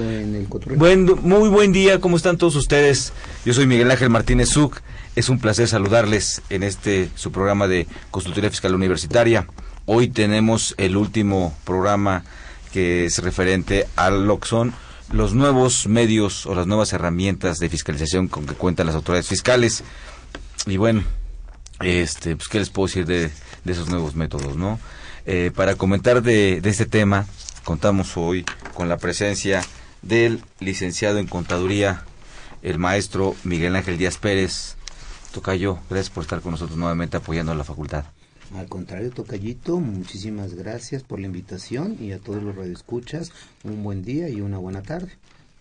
decódigo. Buen, muy buen día, ¿cómo están todos ustedes? Yo soy Miguel Ángel Martínez Zuc. Es un placer saludarles en este su programa de Consultoría Fiscal Universitaria. Hoy tenemos el último programa que es referente a lo que son los nuevos medios o las nuevas herramientas de fiscalización con que cuentan las autoridades fiscales. Y bueno, este, pues, ¿qué les puedo decir de, esos nuevos métodos, no? Eh, para comentar de este tema, contamos hoy con la presencia del licenciado en contaduría, el maestro Miguel Ángel Díaz Pérez. Tocayo, gracias por estar con nosotros nuevamente apoyando a la facultad. Al contrario, Tocayito, muchísimas gracias por la invitación y a todos los radioescuchas, un buen día y una buena tarde.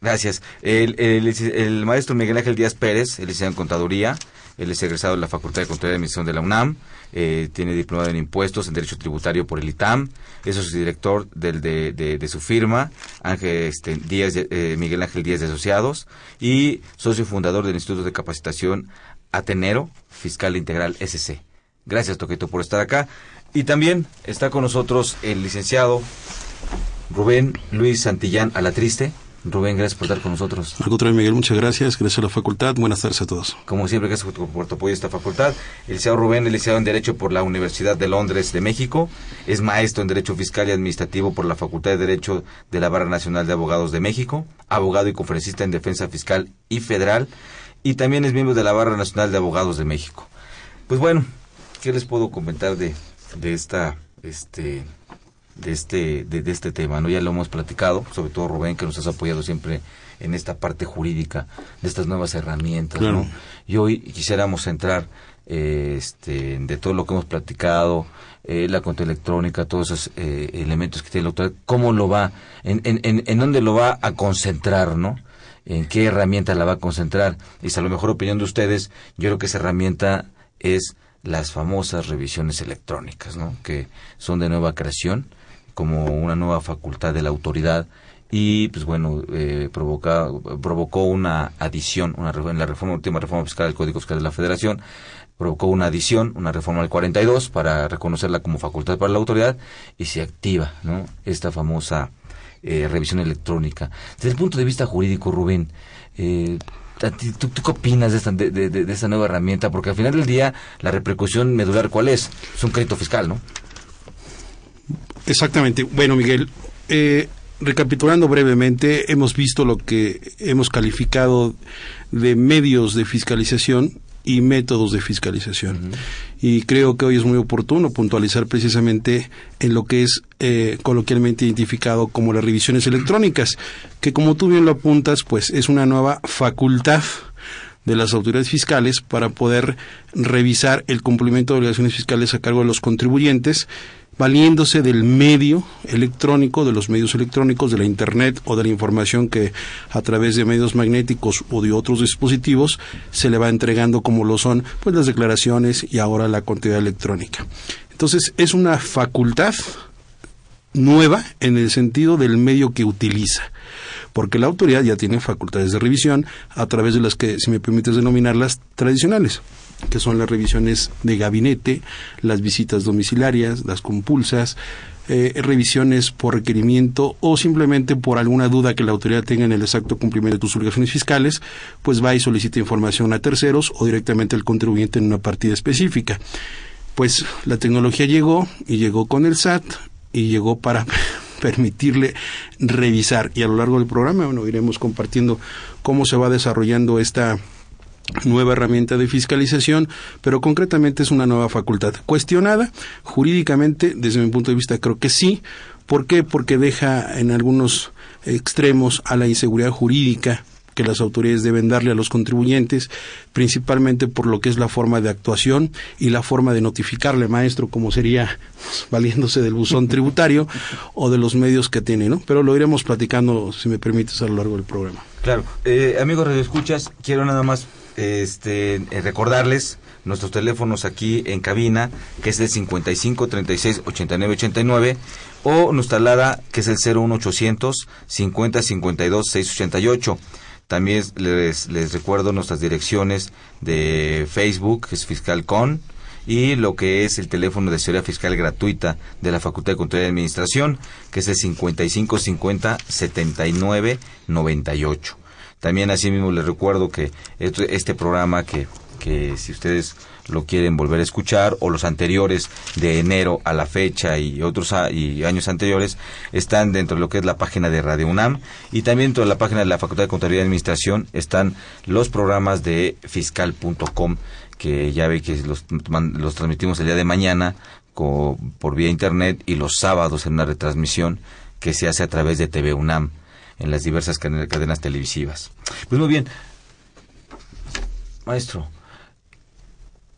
Gracias. El, el, el maestro Miguel Ángel Díaz Pérez, el licenciado en contaduría, él es egresado de la Facultad de Contaduría y Administración de la UNAM, eh, tiene diplomado en impuestos, en derecho tributario por el ITAM, es director del, de, su firma, Ángel este, Díaz, eh, Miguel Ángel Díaz de Asociados, y socio fundador del Instituto de Capacitación Atenero Fiscal Integral SC. Gracias, Toquito, por estar acá. Y también está con nosotros el licenciado Rubén Luis Santillán Alatriste. Rubén, gracias por estar con nosotros. Al contrario, Miguel, muchas gracias. Gracias a la facultad. Buenas tardes a todos. Como siempre, gracias por tu apoyo a esta facultad. El licenciado Rubén es licenciado en Derecho por la Universidad de Londres de México. Es maestro en Derecho Fiscal y Administrativo por la Facultad de Derecho de la Barra Nacional de Abogados de México. Abogado y conferencista en Defensa Fiscal y Federal. Y también es miembro de la Barra Nacional de Abogados de México. Pues bueno, ¿qué les puedo comentar de, de esta, este, de este, de, de, este tema, ¿no? Ya lo hemos platicado, sobre todo Rubén, que nos has apoyado siempre en esta parte jurídica de estas nuevas herramientas, claro. ¿no? Y hoy quisiéramos centrar eh, este, de todo lo que hemos platicado, eh, la cuenta electrónica, todos esos eh, elementos que tiene la autoridad, cómo lo va, en, en, en, en dónde lo va a concentrar, ¿no? en qué herramienta la va a concentrar. Y a lo mejor opinión de ustedes, yo creo que esa herramienta es las famosas revisiones electrónicas, ¿no? Que son de nueva creación, como una nueva facultad de la autoridad y pues bueno eh, provoca, provocó una adición una en la reforma última reforma fiscal del Código Fiscal de la Federación provocó una adición una reforma al 42 para reconocerla como facultad para la autoridad y se activa no esta famosa eh, revisión electrónica desde el punto de vista jurídico Rubén eh, ¿Tú, ¿Tú, qué opinas de esta, de, de, de esta nueva herramienta? Porque al final del día, la repercusión medular, ¿cuál es? Es un crédito fiscal, ¿no? Exactamente. Bueno, Miguel, eh, recapitulando brevemente, hemos visto lo que hemos calificado de medios de fiscalización y métodos de fiscalización. Uh -huh. Y creo que hoy es muy oportuno puntualizar precisamente en lo que es eh, coloquialmente identificado como las revisiones electrónicas, que como tú bien lo apuntas, pues es una nueva facultad de las autoridades fiscales para poder revisar el cumplimiento de obligaciones fiscales a cargo de los contribuyentes valiéndose del medio electrónico, de los medios electrónicos, de la Internet o de la información que a través de medios magnéticos o de otros dispositivos se le va entregando como lo son pues las declaraciones y ahora la contabilidad electrónica. Entonces es una facultad nueva en el sentido del medio que utiliza porque la autoridad ya tiene facultades de revisión a través de las que, si me permites denominarlas, tradicionales que son las revisiones de gabinete, las visitas domiciliarias, las compulsas, eh, revisiones por requerimiento o simplemente por alguna duda que la autoridad tenga en el exacto cumplimiento de tus obligaciones fiscales, pues va y solicita información a terceros o directamente al contribuyente en una partida específica. Pues la tecnología llegó y llegó con el SAT y llegó para permitirle revisar y a lo largo del programa bueno iremos compartiendo cómo se va desarrollando esta nueva herramienta de fiscalización, pero concretamente es una nueva facultad. Cuestionada jurídicamente, desde mi punto de vista, creo que sí. ¿Por qué? Porque deja en algunos extremos a la inseguridad jurídica que las autoridades deben darle a los contribuyentes, principalmente por lo que es la forma de actuación y la forma de notificarle, maestro, como sería pues, valiéndose del buzón tributario o de los medios que tiene, ¿no? Pero lo iremos platicando, si me permites, a lo largo del programa. Claro. Eh, amigos Escuchas, quiero nada más este, eh, recordarles nuestros teléfonos aquí en cabina, que es el 55 36 89 89, o nuestra alada, que es el 01800 50 52 688. También les, les recuerdo nuestras direcciones de Facebook, que es FiscalCon, y lo que es el teléfono de seguridad fiscal gratuita de la Facultad de Control y Administración, que es el 5550 79 98. También asimismo les recuerdo que este programa que que si ustedes lo quieren volver a escuchar o los anteriores de enero a la fecha y otros y años anteriores están dentro de lo que es la página de Radio UNAM y también dentro de la página de la Facultad de Contabilidad y Administración están los programas de fiscal.com que ya ve que los, los transmitimos el día de mañana por vía internet y los sábados en una retransmisión que se hace a través de TV UNAM en las diversas cadenas televisivas. Pues muy bien. Maestro,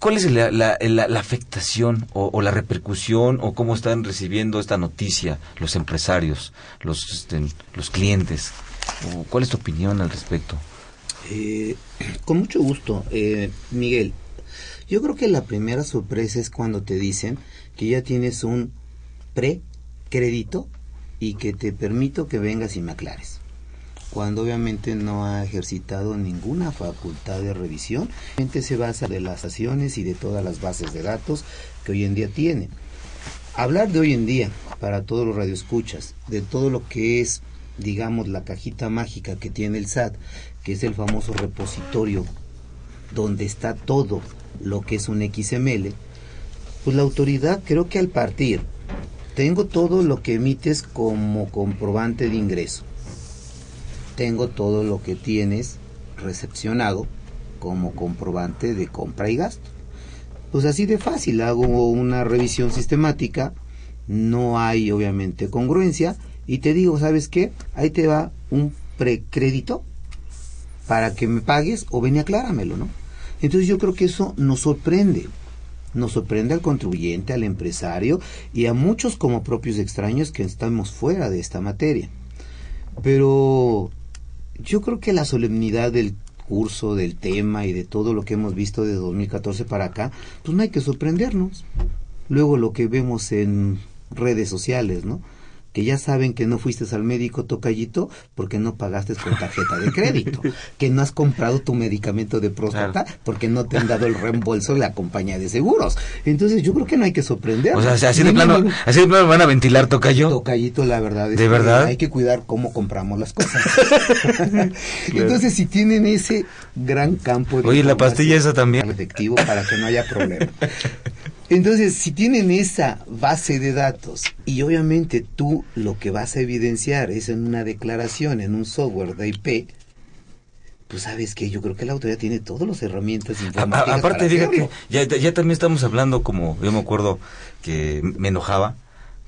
¿Cuál es la, afectación o, la repercusión o cómo están recibiendo esta noticia los empresarios, los, este, los clientes? ¿Cuál es tu opinión al respecto? Eh, con mucho gusto, eh, Miguel. Yo creo que la primera sorpresa es cuando te dicen que ya tienes un pre-crédito y que te permito que vengas y me aclares cuando obviamente no ha ejercitado ninguna facultad de revisión. Se basa de las acciones y de todas las bases de datos que hoy en día tiene. Hablar de hoy en día, para todos los radioescuchas, de todo lo que es, digamos, la cajita mágica que tiene el SAT, que es el famoso repositorio donde está todo lo que es un XML, pues la autoridad creo que al partir, tengo todo lo que emites como comprobante de ingreso tengo todo lo que tienes recepcionado como comprobante de compra y gasto. Pues así de fácil, hago una revisión sistemática, no hay obviamente congruencia y te digo, ¿sabes qué? Ahí te va un precrédito para que me pagues o ven y acláramelo, ¿no? Entonces yo creo que eso nos sorprende, nos sorprende al contribuyente, al empresario y a muchos como propios extraños que estamos fuera de esta materia. Pero yo creo que la solemnidad del curso, del tema y de todo lo que hemos visto de 2014 para acá, pues no hay que sorprendernos. Luego lo que vemos en redes sociales, ¿no? Que ya saben que no fuiste al médico tocallito porque no pagaste con tarjeta de crédito, que no has comprado tu medicamento de próstata porque no te han dado el reembolso de la compañía de seguros. Entonces yo creo que no hay que sorprender. O sea, así de plano, así de plano van a ventilar tocayo. Tocallito, la verdad es ¿De verdad? hay que cuidar cómo compramos las cosas. Entonces si tienen ese gran campo de Oye, la pastilla esa también. Efectivo para que no haya problema. Entonces, si tienen esa base de datos y obviamente tú lo que vas a evidenciar es en una declaración, en un software de IP, pues sabes que yo creo que la autoridad tiene todas las herramientas informáticas. aparte, fíjate, ya, ya también estamos hablando como, yo me acuerdo que me enojaba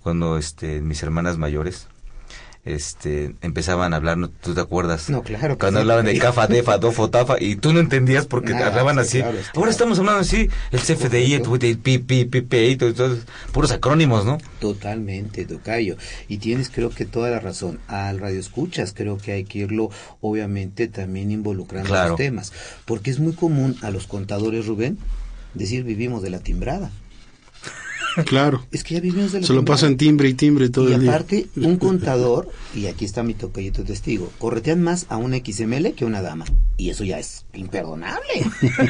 cuando este, mis hermanas mayores este empezaban a hablar, ¿tú te acuerdas? No, claro. Cuando hablaban de CAFA, DEFA, DOFO, TAFA, y tú no entendías porque te hablaban así. Ahora estamos hablando así, el CFDI, el PPI, todos, puros acrónimos, ¿no? Totalmente, Tocayo. Y tienes creo que toda la razón. Al radio escuchas creo que hay que irlo, obviamente, también involucrando los temas. Porque es muy común a los contadores, Rubén, decir vivimos de la timbrada. Claro. Es que ya vivimos de Se lo pasa en timbre y timbre todo el día. Y aparte, un contador, y aquí está mi tocayito testigo, corretean más a un XML que a una dama. Y eso ya es imperdonable.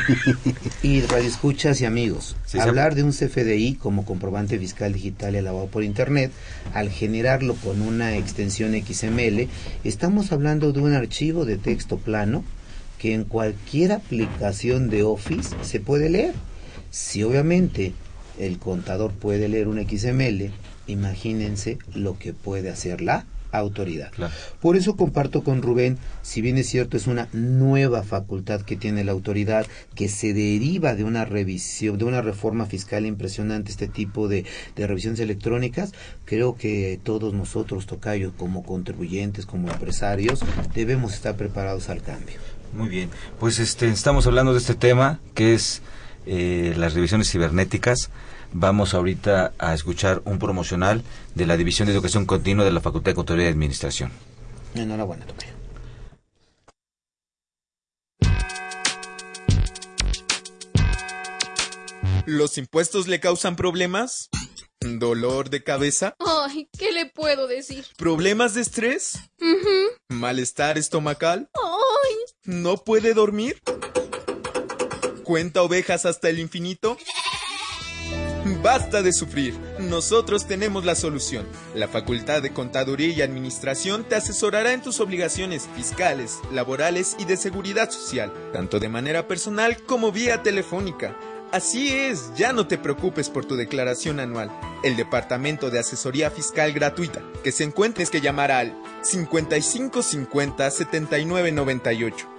y radioescuchas y amigos, hablar de un CFDI como comprobante fiscal digital elaborado por Internet, al generarlo con una extensión XML, estamos hablando de un archivo de texto plano que en cualquier aplicación de Office se puede leer. Si obviamente el contador puede leer un XML, imagínense lo que puede hacer la autoridad. Por eso comparto con Rubén, si bien es cierto, es una nueva facultad que tiene la autoridad, que se deriva de una revisión, de una reforma fiscal impresionante, este tipo de, de revisiones electrónicas, creo que todos nosotros, Tocayo, como contribuyentes, como empresarios, debemos estar preparados al cambio. Muy bien, pues este, estamos hablando de este tema que es eh, las revisiones cibernéticas. Vamos ahorita a escuchar un promocional de la División de Educación Continua de la Facultad de Contaduría y Administración. Enhorabuena, Tocayo. ¿Los impuestos le causan problemas? ¿Dolor de cabeza? Ay, ¿qué le puedo decir? ¿Problemas de estrés? ¿Malestar estomacal? Ay. ¿No puede dormir? ¿Cuenta ovejas hasta el infinito? Basta de sufrir. Nosotros tenemos la solución. La Facultad de Contaduría y Administración te asesorará en tus obligaciones fiscales, laborales y de seguridad social, tanto de manera personal como vía telefónica. Así es, ya no te preocupes por tu declaración anual. El Departamento de Asesoría Fiscal Gratuita, que se encuentres que llamar al 5550 7998.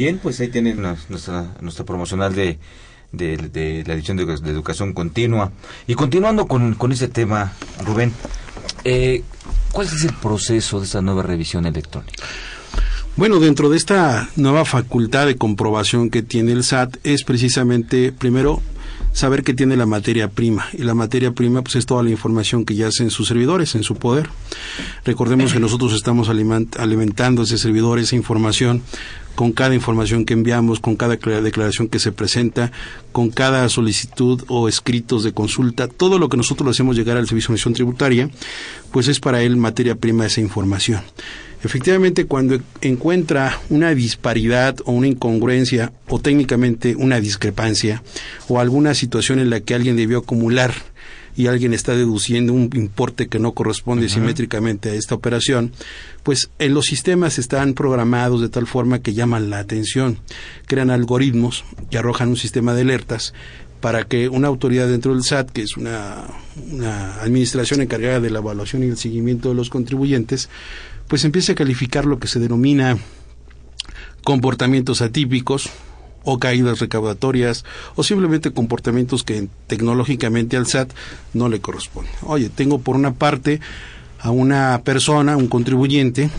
Bien, pues ahí tienen nuestra, nuestra promocional de, de, la edición de, de, educación continua. Y continuando con, con ese tema, Rubén, eh, ¿cuál es el proceso de esta nueva revisión electrónica? Bueno, dentro de esta nueva facultad de comprobación que tiene el SAT es precisamente, primero, saber que tiene la materia prima. Y la materia prima pues, es toda la información que yace en sus servidores, en su poder. Recordemos que nosotros estamos alimentando ese servidor, esa información, con cada información que enviamos, con cada declaración que se presenta, con cada solicitud o escritos de consulta, todo lo que nosotros le hacemos llegar al Servicio de Administración Tributaria, pues es para él materia prima esa información. Efectivamente, cuando encuentra una disparidad o una incongruencia o técnicamente una discrepancia o alguna situación en la que alguien debió acumular y alguien está deduciendo un importe que no corresponde simétricamente a esta operación, pues en los sistemas están programados de tal forma que llaman la atención, crean algoritmos que arrojan un sistema de alertas para que una autoridad dentro del SAT, que es una, una administración encargada de la evaluación y el seguimiento de los contribuyentes, pues empiece a calificar lo que se denomina comportamientos atípicos o caídas recaudatorias o simplemente comportamientos que tecnológicamente al SAT no le corresponden. Oye, tengo por una parte a una persona, un contribuyente,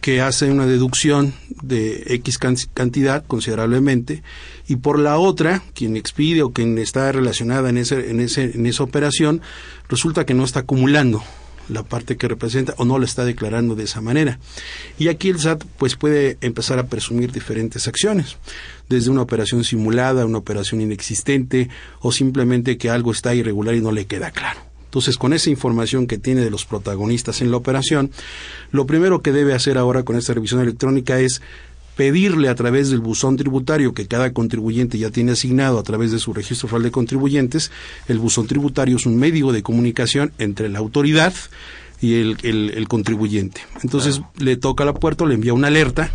que hace una deducción de X cantidad considerablemente y por la otra, quien expide o quien está relacionada en, ese, en, ese, en esa operación, resulta que no está acumulando la parte que representa o no la está declarando de esa manera. Y aquí el SAT pues puede empezar a presumir diferentes acciones, desde una operación simulada, una operación inexistente o simplemente que algo está irregular y no le queda claro. Entonces, con esa información que tiene de los protagonistas en la operación, lo primero que debe hacer ahora con esta revisión electrónica es pedirle a través del buzón tributario que cada contribuyente ya tiene asignado a través de su registro federal de contribuyentes, el buzón tributario es un medio de comunicación entre la autoridad y el, el, contribuyente. Entonces le toca la puerta, le envía una alerta,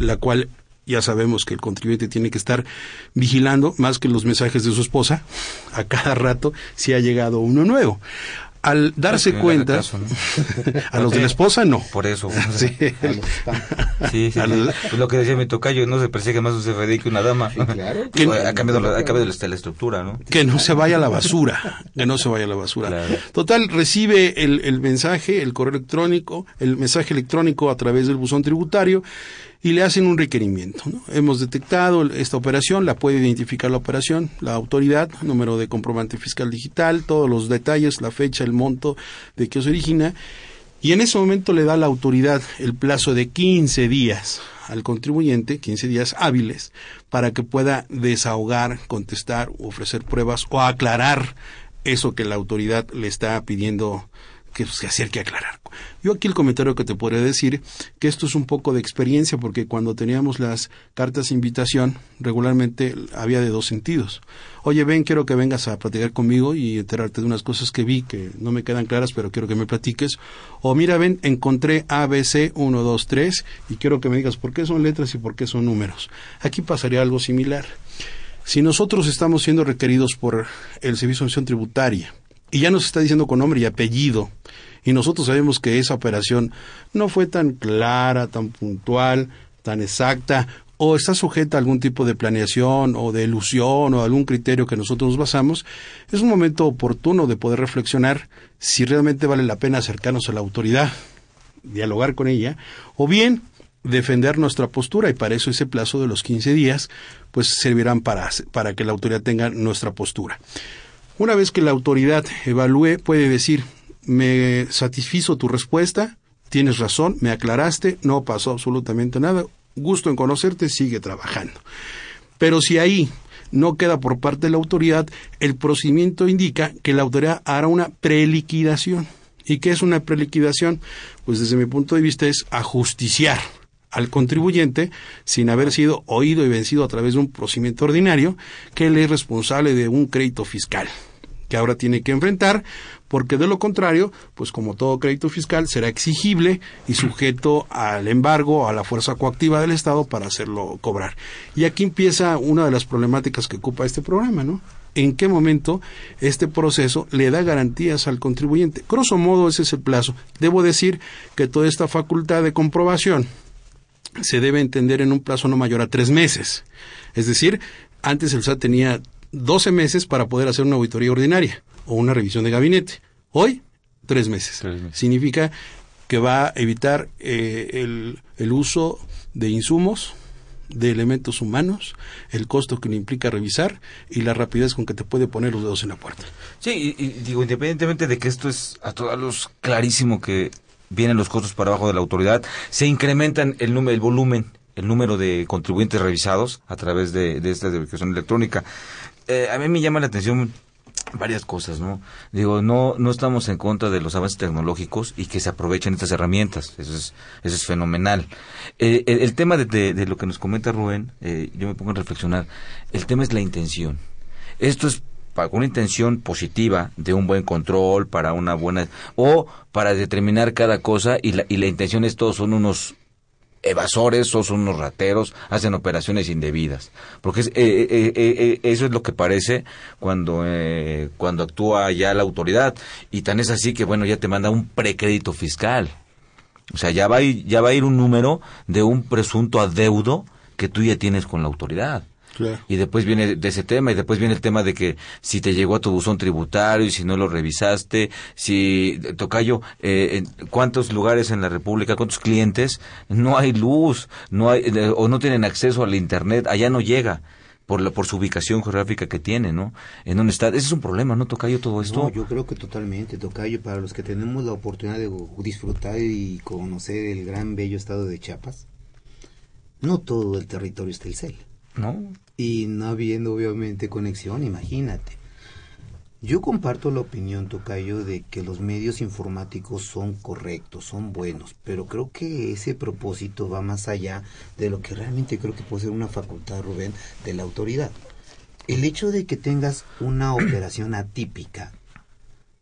la cual ya sabemos que el contribuyente tiene que estar vigilando más que los mensajes de su esposa a cada rato si ha llegado uno nuevo. Al darse cuenta, haga caso, ¿no? a los de la esposa no. Por eso. Sí. Sí, sí, A sí. los- Pues lo que decía mi tocayo, no se persigue más un CFDI que una dama. claro. Ha cambiado, la- ha cambiado la, la estructura, ¿no? que no se vaya a la basura, que no se vaya a la basura. Total, recibe el, el mensaje, el correo electrónico, el mensaje electrónico a través del buzón tributario y le hacen un requerimiento. ¿no? Hemos detectado esta operación, la puede identificar la operación, la autoridad, número de comprobante fiscal digital, todos los detalles, la fecha, el monto de que se origina. Y en ese momento le da la autoridad el plazo de 15 días al contribuyente, 15 días hábiles, para que pueda desahogar, contestar, ofrecer pruebas o aclarar eso que la autoridad le está pidiendo que pues, se acerque a aclarar. Yo aquí el comentario que te podría decir, que esto es un poco de experiencia, porque cuando teníamos las cartas de invitación, regularmente había de dos sentidos. Oye, ven, quiero que vengas a platicar conmigo y enterarte de unas cosas que vi que no me quedan claras, pero quiero que me platiques. O mira, ven, encontré ABC 1, 2, 3 y quiero que me digas por qué son letras y por qué son números. Aquí pasaría algo similar. Si nosotros estamos siendo requeridos por el Servicio de Acción Tributaria y ya nos está diciendo con nombre y apellido, y nosotros sabemos que esa operación no fue tan clara, tan puntual, tan exacta, o está sujeta a algún tipo de planeación o de ilusión o algún criterio que nosotros nos basamos, es un momento oportuno de poder reflexionar si realmente vale la pena acercarnos a la autoridad, dialogar con ella, o bien defender nuestra postura y para eso ese plazo de los 15 días pues servirán para, para que la autoridad tenga nuestra postura. Una vez que la autoridad evalúe, puede decir, me satisfizo tu respuesta, tienes razón, me aclaraste, no pasó absolutamente nada, gusto en conocerte, sigue trabajando. Pero si ahí no queda por parte de la autoridad, el procedimiento indica que la autoridad hará una preliquidación. ¿Y qué es una preliquidación? Pues desde mi punto de vista es ajusticiar al contribuyente sin haber sido oído y vencido a través de un procedimiento ordinario que él es responsable de un crédito fiscal que ahora tiene que enfrentar porque de lo contrario, pues como todo crédito fiscal será exigible y sujeto al embargo, a la fuerza coactiva del Estado para hacerlo cobrar. Y aquí empieza una de las problemáticas que ocupa este programa, ¿no? en qué momento este proceso le da garantías al contribuyente. Grosso modo, ese es el plazo. Debo decir que toda esta facultad de comprobación se debe entender en un plazo no mayor a tres meses. Es decir, antes el SAT tenía 12 meses para poder hacer una auditoría ordinaria o una revisión de gabinete. Hoy, tres meses. Significa que va a evitar eh, el, el uso de insumos, de elementos humanos, el costo que le implica revisar y la rapidez con que te puede poner los dedos en la puerta. Sí, y, y digo, independientemente de que esto es a todos los clarísimo que vienen los costos para abajo de la autoridad, se incrementan el número, el volumen, el número de contribuyentes revisados a través de, de esta verificación electrónica. Eh, a mí me llama la atención varias cosas, ¿no? Digo, no no estamos en contra de los avances tecnológicos y que se aprovechen estas herramientas, eso es eso es fenomenal. Eh, el, tema de, de, de, lo que nos comenta Rubén, eh, yo me pongo a reflexionar, el tema es la intención. Esto es para una intención positiva de un buen control, para una buena o para determinar cada cosa y la, y la intención es todos son unos evasores o son unos rateros, hacen operaciones indebidas. Porque es, eh, eh, eh, eso es lo que parece cuando, cuando actúa ya la autoridad. Y tan es así que, bueno, ya te manda un precrédito fiscal. O sea, ya va, ya va a ir un número de un presunto adeudo que tú ya tienes con la autoridad. Claro. Y después viene de ese tema, y después viene el tema de que si te llegó a tu buzón tributario y si no lo revisaste, si, Tocayo, eh, ¿cuántos lugares en la República, cuántos clientes no hay luz, no hay, eh, o no tienen acceso al Internet, allá no llega? Por, la, por su ubicación geográfica que tiene, ¿no? En dónde está. Ese es un problema, ¿no, Tocayo, todo esto? No, yo creo que totalmente, Tocayo, para los que tenemos la oportunidad de disfrutar y conocer el gran, bello estado de Chiapas, no todo el territorio es Telcel. ¿No? Y no habiendo obviamente conexión, imagínate. Yo comparto la opinión, Tocayo, de que los medios informáticos son correctos, son buenos, pero creo que ese propósito va más allá de lo que realmente creo que puede ser una facultad, Rubén, de la autoridad. El hecho de que tengas una operación atípica,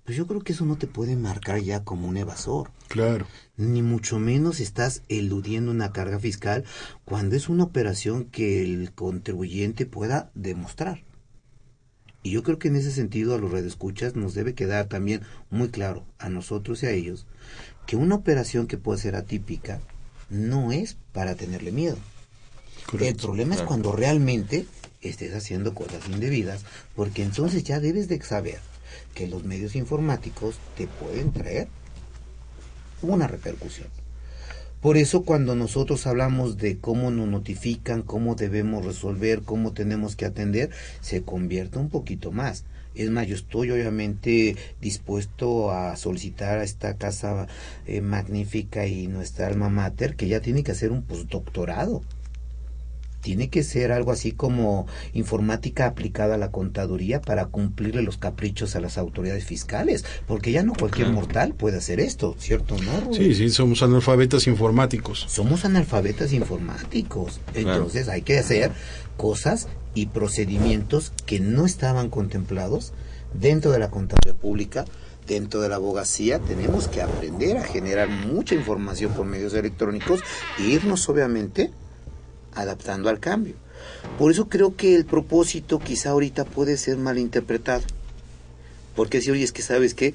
pues yo creo que eso no te puede marcar ya como un evasor. Claro. Ni mucho menos estás eludiendo una carga fiscal cuando es una operación que el contribuyente pueda demostrar. Y yo creo que en ese sentido a los redescuchas nos debe quedar también muy claro a nosotros y a ellos que una operación que puede ser atípica no es para tenerle miedo. El problema es cuando realmente estés haciendo cosas indebidas, porque entonces ya debes de saber que los medios informáticos te pueden traer una repercusión. Por eso cuando nosotros hablamos de cómo nos notifican, cómo debemos resolver, cómo tenemos que atender, se convierte un poquito más. Es más, yo estoy obviamente dispuesto a solicitar a esta casa eh, magnífica y nuestra alma mater que ya tiene que hacer un postdoctorado tiene que ser algo así como informática aplicada a la contaduría para cumplirle los caprichos a las autoridades fiscales, porque ya no cualquier mortal puede hacer esto, ¿cierto? ¿No, Sí, sí, somos analfabetas informáticos. Somos analfabetas informáticos, entonces hay que hacer cosas y procedimientos que no estaban contemplados dentro de la contaduría pública, dentro de la abogacía tenemos que aprender a generar mucha información por medios electrónicos e irnos obviamente adaptando al cambio. Por eso creo que el propósito quizá ahorita puede ser malinterpretado. Porque si, oye, es que sabes que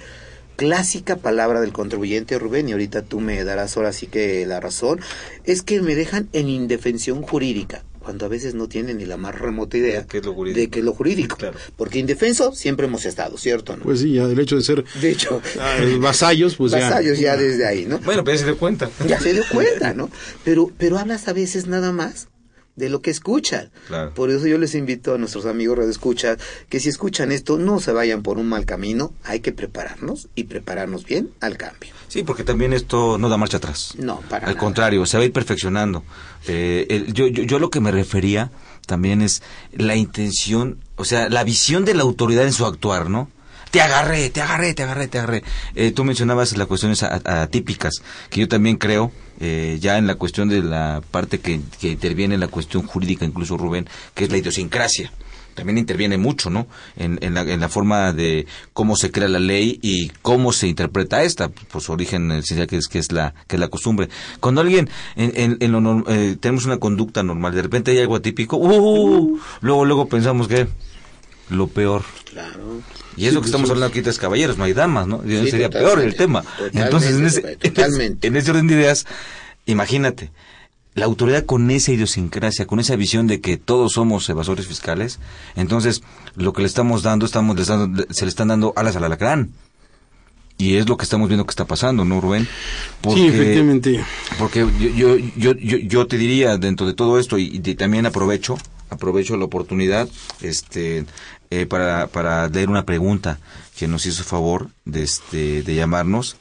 clásica palabra del contribuyente Rubén, y ahorita tú me darás ahora sí que la razón, es que me dejan en indefensión jurídica cuando a veces no tienen ni la más remota idea de qué es lo jurídico. Porque indefenso siempre hemos estado, ¿cierto? No? Pues sí, ya el hecho de ser de hecho, vasallos, pues vasallos ya, desde ahí, ¿no? Bueno, pero ya se dio cuenta. Ya se dio cuenta, ¿no? Pero, pero hablas a veces nada más de lo que escuchan. Por eso yo les invito a nuestros amigos de escucha que si escuchan esto no se vayan por un mal camino, hay que prepararnos y prepararnos bien al cambio. Sí, porque también esto no da marcha atrás. No, para Al contrario, se va a ir perfeccionando. Eh, yo, yo, yo lo que me refería también es la intención, o sea, la visión de la autoridad en su actuar, ¿no? te agarré, te agarré, te agarré, te agarré. Eh, tú mencionabas las cuestiones atípicas, que yo también creo, eh, ya en la cuestión de la parte que, que interviene en la cuestión jurídica, incluso Rubén, que es la idiosincrasia también interviene mucho, ¿no? En, en, la, en, la, forma de cómo se crea la ley y cómo se interpreta esta, por su origen esencial que es, que es, la, que es la costumbre. Cuando alguien, en, en lo, eh, tenemos una conducta normal, de repente hay algo atípico, uh, luego, luego pensamos que lo peor. Claro. Y eso que estamos hablando aquí tres caballeros, no hay damas, ¿no? sería peor el tema. Entonces, en ese, en ese orden de ideas, imagínate, la autoridad con esa idiosincrasia, con esa visión de que todos somos evasores fiscales, entonces lo que le estamos dando, estamos se le están dando alas al alacrán. Y es lo que estamos viendo que está pasando, ¿no, Rubén? sí, efectivamente. Porque yo, yo, yo, yo, te diría, dentro de todo esto, y, y también aprovecho, aprovecho la oportunidad, este, eh, para, para leer una pregunta que nos hizo favor de, este, de llamarnos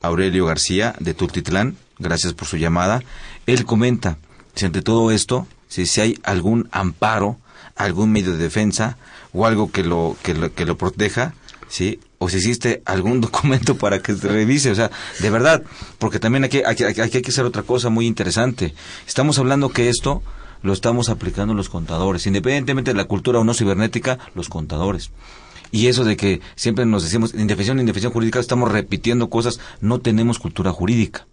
Aurelio García de Tultitlán. Gracias por su llamada. Él comenta si ante todo esto, si, si hay algún amparo, algún medio de defensa o algo que lo, que lo, que lo proteja, ¿sí? o si existe algún documento para que se revise, o sea, de verdad, porque también aquí, aquí, hay que hacer otra cosa muy interesante. Estamos hablando que esto lo estamos aplicando los contadores, independientemente de la cultura o no cibernética, los contadores. Y eso de que siempre nos decimos indefensión, indefensión jurídica, estamos repitiendo cosas, no tenemos cultura jurídica.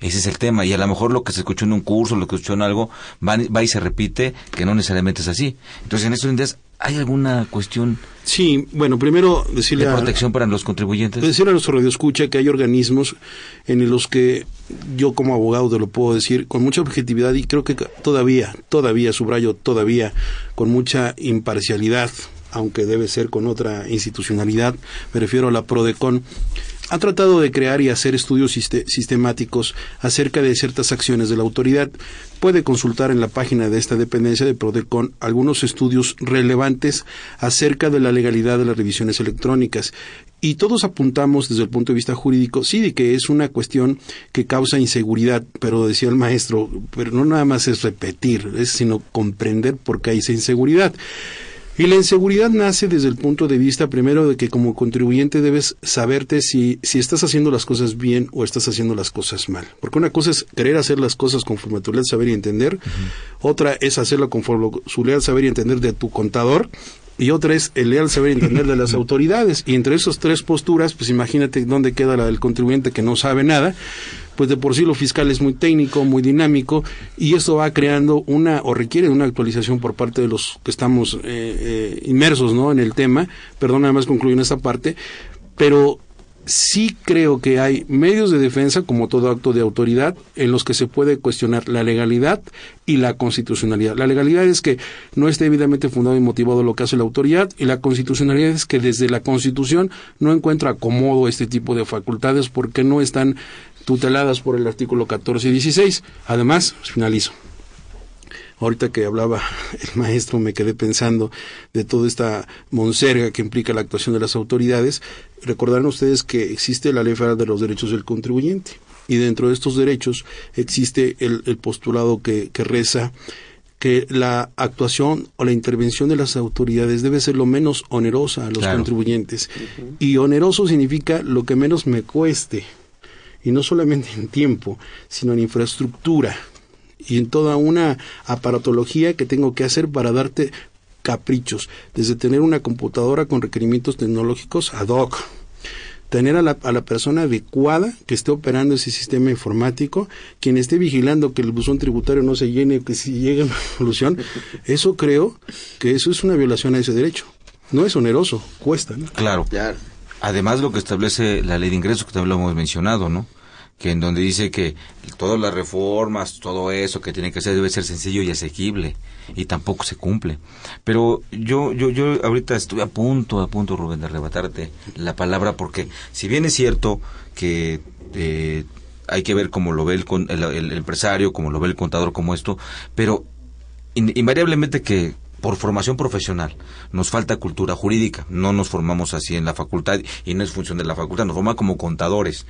Ese es el tema. Y a lo mejor lo que se escuchó en un curso, lo que escuchó en algo, va, y se repite, que no necesariamente es así. Entonces, en estos días, ¿hay alguna cuestión Sí, bueno, primero decirle de protección para los contribuyentes. Decirle a nuestro radio escucha que hay organismos en los que yo como abogado te lo puedo decir con mucha objetividad y creo que todavía, todavía, subrayo, todavía, con mucha imparcialidad, aunque debe ser con otra institucionalidad, me refiero a la PRODECON, ha tratado de crear y hacer estudios sistemáticos acerca de ciertas acciones de la autoridad. Puede consultar en la página de esta dependencia de Prodecon algunos estudios relevantes acerca de la legalidad de las revisiones electrónicas. Y todos apuntamos desde el punto de vista jurídico, sí, de que es una cuestión que causa inseguridad, pero decía el maestro, pero no nada más es repetir, es sino comprender por qué hay esa inseguridad. Y la inseguridad nace desde el punto de vista primero de que como contribuyente debes saberte si, si estás haciendo las cosas bien o estás haciendo las cosas mal. Porque una cosa es querer hacer las cosas conforme a tu leal saber y entender, otra es hacerlo conforme a su leal saber y entender de tu contador, y otra es el leal saber y entender de las autoridades. Y entre esas tres posturas, pues imagínate dónde queda la del contribuyente que no sabe nada, pues de por sí lo fiscal es muy técnico, muy dinámico, y esto va creando una, o requiere una actualización por parte de los que estamos eh, eh, inmersos ¿no? en el tema. Perdón, nada más concluyo en esta parte, pero sí creo que hay medios de defensa, como todo acto de autoridad, en los que se puede cuestionar la legalidad y la constitucionalidad. La legalidad es que no esté debidamente fundado y motivado lo que hace la autoridad, y la constitucionalidad es que desde la Constitución no encuentra acomodo este tipo de facultades porque no están tuteladas por el artículo 14 y 16. Además, pues, finalizo ahorita que hablaba el maestro me quedé pensando de toda esta monserga que implica la actuación de las autoridades. Recordarán ustedes que existe la Ley Federal de los Derechos del Contribuyente y dentro de estos derechos existe el, postulado que, reza que la actuación o la intervención de las autoridades debe ser lo menos onerosa a los contribuyentes. Y oneroso significa lo que menos me cueste, y no solamente en tiempo, sino en infraestructura, y en toda una aparatología que tengo que hacer para darte caprichos, desde tener una computadora con requerimientos tecnológicos ad hoc, tener a la, a la, persona adecuada que esté operando ese sistema informático, quien esté vigilando que el buzón tributario no se llene, que si llegue a solución, eso creo que eso es una violación a ese derecho. No es oneroso, cuesta, ¿no? Claro. claro. Además, lo que establece la ley de ingresos, que también lo hemos mencionado, ¿no? Que en donde dice que todas las reformas, todo eso que tiene que hacer debe ser sencillo y asequible y tampoco se cumple. Pero yo yo yo ahorita estoy a punto, a punto Rubén de arrebatarte la palabra porque si bien es cierto que eh, hay que ver cómo lo ve el, el, empresario, cómo lo ve el contador, como esto, pero invariablemente que por formación profesional. Nos falta cultura jurídica. No nos formamos así en la facultad y no es función de la facultad. Nos forma como contadores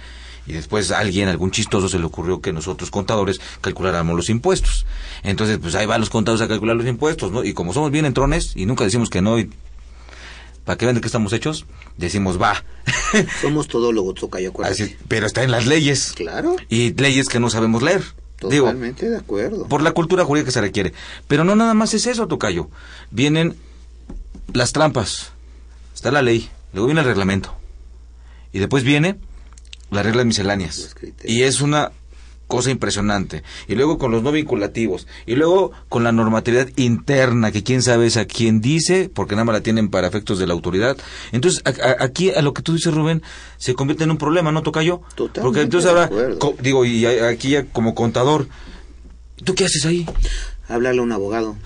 y después a alguien, algún chistoso, se le ocurrió que nosotros contadores calculáramos los impuestos. Entonces, pues ahí van los contadores a calcular los impuestos, ¿no? Y como somos bien entrones y nunca decimos que no, y para que vean de qué estamos hechos, decimos va. Somos todólogos, Tocayo, Así, Pero está en las leyes. Claro. Y leyes que no sabemos leer. Totalmente de acuerdo. Por la cultura jurídica que se requiere. Pero no nada más es eso, Tocayo. Vienen las trampas. Está la ley. Luego viene el reglamento. Y después viene las reglas misceláneas. Y es una cosa impresionante. Y luego con los no vinculativos. Y luego con la normatividad interna, que quién sabe es a quién dice, porque nada más la tienen para efectos de la autoridad. Entonces, aquí a lo que tú dices, Rubén, se convierte en un problema, ¿no toca yo? Porque entonces ahora, digo, y aquí ya como contador, ¿tú qué haces ahí? Hablarle a un abogado.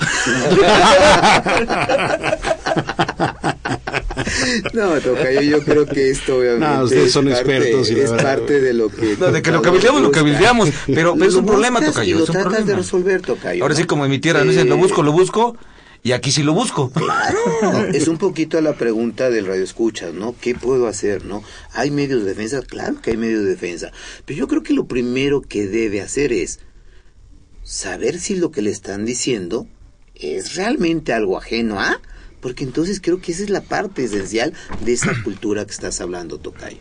no, toca yo creo que esto obviamente no, ustedes son expertos es parte de lo que no, de que lo cabildeamos lo cabildeamos pero, pero es un problema tocayo y lo es un tratas problema. de resolver tocayo ahora sí como en mi tierra no dicen lo busco lo busco y aquí sí lo busco. Claro, es un poquito la pregunta del radio escuchas, ¿no? ¿Qué puedo hacer, no? ¿Hay medios de defensa? Claro que hay medios de defensa. Pero yo creo que lo primero que debe hacer es saber si lo que le están diciendo es realmente algo ajeno a porque entonces creo que esa es la parte esencial de esa cultura que estás hablando, Tocayo.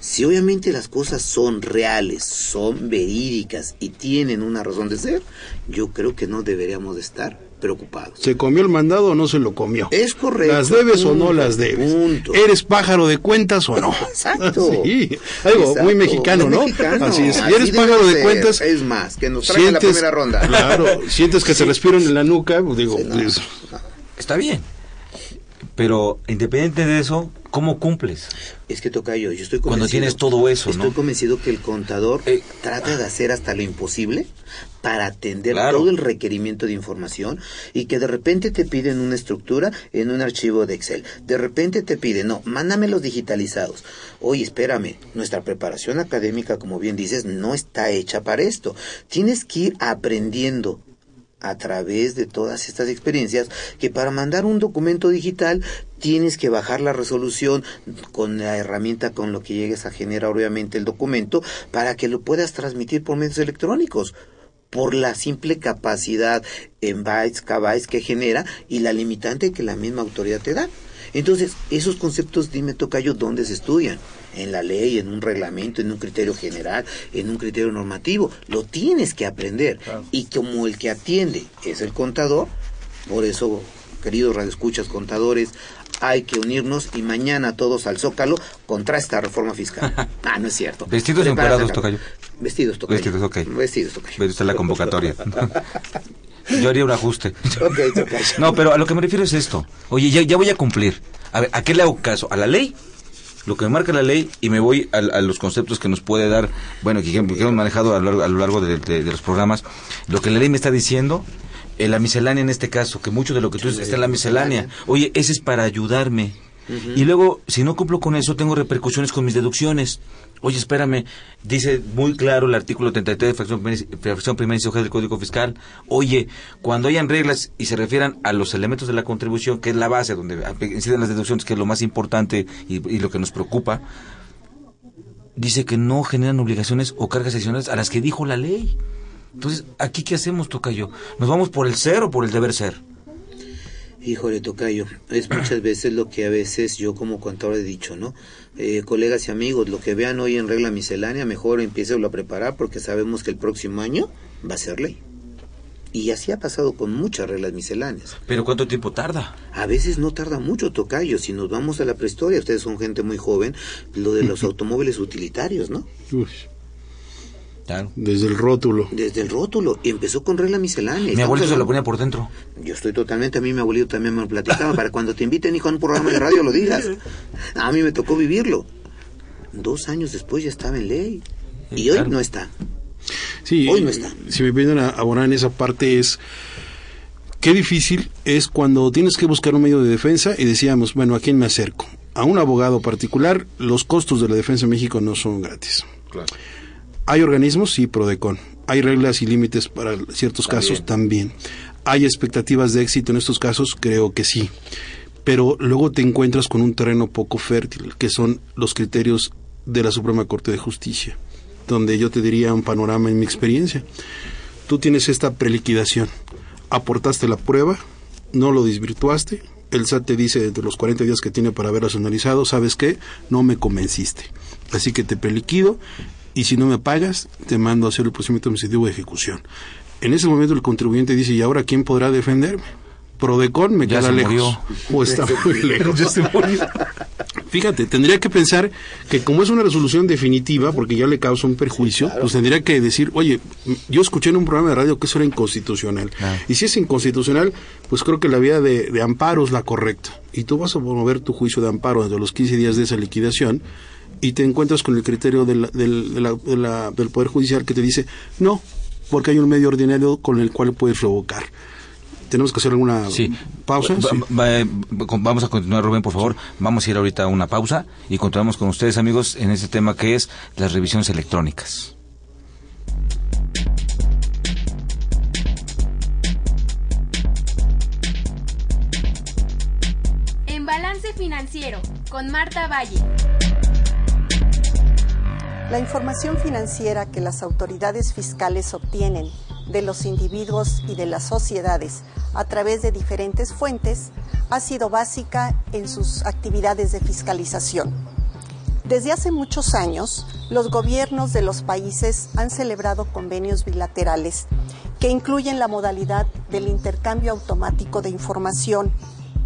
Si obviamente las cosas son reales, son verídicas y tienen una razón de ser, yo creo que no deberíamos de estar preocupados. ¿Se comió el mandado o no se lo comió? Es correcto. ¿Las debes o no las debes? ¿Eres pájaro de cuentas o no? Exacto. Sí, algo muy mexicano, ¿no? Así es. Si eres pájaro de cuentas... Es más, que nos traiga la primera ronda. Claro, sientes que se respiran en la nuca, pues digo... Pues, Está bien. Pero independiente de eso, ¿cómo cumples? Es que toca yo, yo estoy convencido. Cuando tienes todo eso, Estoy convencido que el contador eh, trata de hacer hasta lo imposible para atender todo el requerimiento de información y que de repente te piden una estructura en un archivo de Excel. De repente te piden, no, los digitalizados. Oye, espérame, nuestra preparación académica, como bien dices, no está hecha para esto. Tienes que ir aprendiendo a través de todas estas experiencias que para mandar un documento digital tienes que bajar la resolución con la herramienta con lo que llegues a generar obviamente el documento para que lo puedas transmitir por medios electrónicos por la simple capacidad en bytes, kbytes que genera y la limitante que la misma autoridad te da. Entonces, esos conceptos, dime, Tocayo, ¿dónde se estudian? En la ley, en un reglamento, en un criterio general, en un criterio normativo. Lo tienes que aprender. Y como el que atiende es el contador, por eso, queridos radioescuchas, contadores, hay que unirnos y mañana todos al Zócalo contra esta reforma fiscal. ah, no es cierto. Vestidos encuerados, Tocayo. Vestidos, Tocayo. Vestidos, ok. Vestidos, Tocayo. Pero está la convocatoria. Yo haría un ajuste. Ok, Tocayo. No, pero a lo que me refiero es esto. Oye, ya, ya voy a cumplir. A ver, ¿a qué le hago caso? ¿A la ley? Lo que me marca la ley y me voy a, a los conceptos que nos puede dar, bueno, que, que hemos manejado a lo largo, a lo largo de, de- de los programas. Lo que la ley me está diciendo, eh, la miscelánea en este caso, que mucho de lo que tú dices está en la miscelánea. Oye, ese es para ayudarme. Y luego, si no cumplo con eso, tengo repercusiones con mis deducciones. Oye, espérame, dice muy claro el artículo 33 de fracción, fracción primera y del Código Fiscal. Oye, cuando hayan reglas y se refieran a los elementos de la contribución, que es la base donde inciden las deducciones, que es lo más importante y, y lo que nos preocupa, dice que no generan obligaciones o cargas adicionales a las que dijo la ley. Entonces, ¿aquí qué hacemos, Tocayo? ¿Nos vamos por el ser o por el deber ser? Híjole, Tocayo, es muchas veces lo que a veces yo como contador he dicho, ¿no? Eh, colegas y amigos, lo que vean hoy en regla miscelánea, mejor empiecen a preparar porque sabemos que el próximo año va a ser ley. Y así ha pasado con muchas reglas misceláneas. ¿Pero cuánto tiempo tarda? A veces no tarda mucho, Tocayo. Si nos vamos a la prehistoria, ustedes son gente muy joven, lo de los automóviles utilitarios, ¿no? Uy, Claro. desde el rótulo. Desde el rótulo. Y empezó con regla miscelánea. Mi Estamos abuelito se lo ponía por dentro. Yo estoy totalmente, a mí mi abuelito también me lo platicaba, para cuando te inviten, hijo, a un programa de radio lo digas. A mí me tocó vivirlo. Dos años después ya estaba en ley. Y hoy claro. no está. Sí, Hoy no está. Si me vienen a abonar en esa parte es qué difícil es cuando tienes que buscar un medio de defensa y decíamos, bueno, ¿a quién me acerco? A un abogado particular, los costos de la defensa en México no son gratis. Hay organismos, sí, Prodecon. Hay reglas y límites para ciertos casos también. Hay expectativas de éxito en estos casos, creo que sí. Pero luego te encuentras con un terreno poco fértil, que son los criterios de la Suprema Corte de Justicia, donde yo te diría un panorama en mi experiencia. Tú tienes esta preliquidación, aportaste la prueba, no lo desvirtuaste, el SAT te dice de los 40 días que tiene para haberlas analizado, ¿sabes qué? No me convenciste. Así que te preliquido y si no me pagas, te mando a hacer el procedimiento administrativo de ejecución. En ese momento el contribuyente dice, ¿y ahora quién podrá defenderme? Prodecon me Ya queda se lejos. murió. O está muy lejos. Fíjate, tendría que pensar que como es una resolución definitiva, porque ya le causa un perjuicio, pues tendría que decir, oye, yo escuché en un programa de radio que eso era inconstitucional. Y si es inconstitucional, pues creo que la vía de, de amparo es la correcta. Y tú vas a promover tu juicio de amparo desde los 15 días de esa liquidación y te encuentras con el criterio del, del, de la- de la- del Poder Judicial que te dice, no, porque hay un medio ordinario con el cual puedes revocar. Tenemos que hacer alguna pausa. Va- Sí. va- vamos a continuar, Rubén, por favor. Vamos a ir ahorita a una pausa y continuamos con ustedes, amigos, en este tema que es las revisiones electrónicas. En Balance Financiero, con Marta Valle. La información financiera que las autoridades fiscales obtienen de los individuos y de las sociedades a través de diferentes fuentes ha sido básica en sus actividades de fiscalización. Desde hace muchos años, los gobiernos de los países han celebrado convenios bilaterales que incluyen la modalidad del intercambio automático de información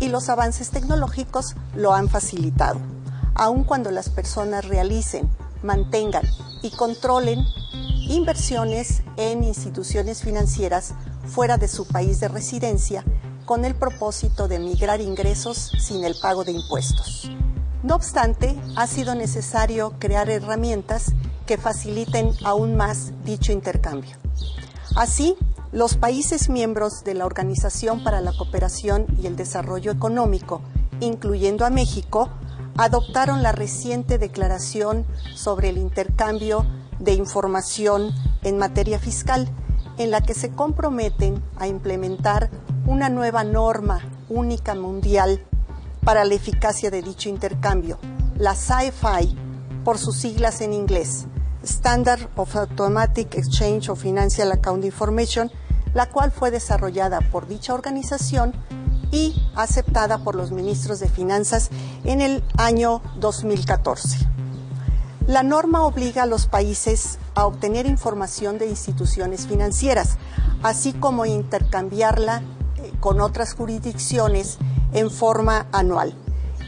y los avances tecnológicos lo han facilitado, aun cuando las personas realicen, mantengan y controlen inversiones en instituciones financieras fuera de su país de residencia con el propósito de migrar ingresos sin el pago de impuestos. No obstante, ha sido necesario crear herramientas que faciliten aún más dicho intercambio. Así, los países miembros de la Organización para la Cooperación y el Desarrollo Económico, incluyendo a México, adoptaron la reciente declaración sobre el intercambio de información en materia fiscal, en la que se comprometen a implementar una nueva norma única mundial para la eficacia de dicho intercambio, la SAFI, por sus siglas en inglés, Standard of Automatic Exchange of Financial Account Information, la cual fue desarrollada por dicha organización y aceptada por los ministros de Finanzas en el año 2014. La norma obliga a los países a obtener información de instituciones financieras, así como intercambiarla eh, con otras jurisdicciones en forma anual.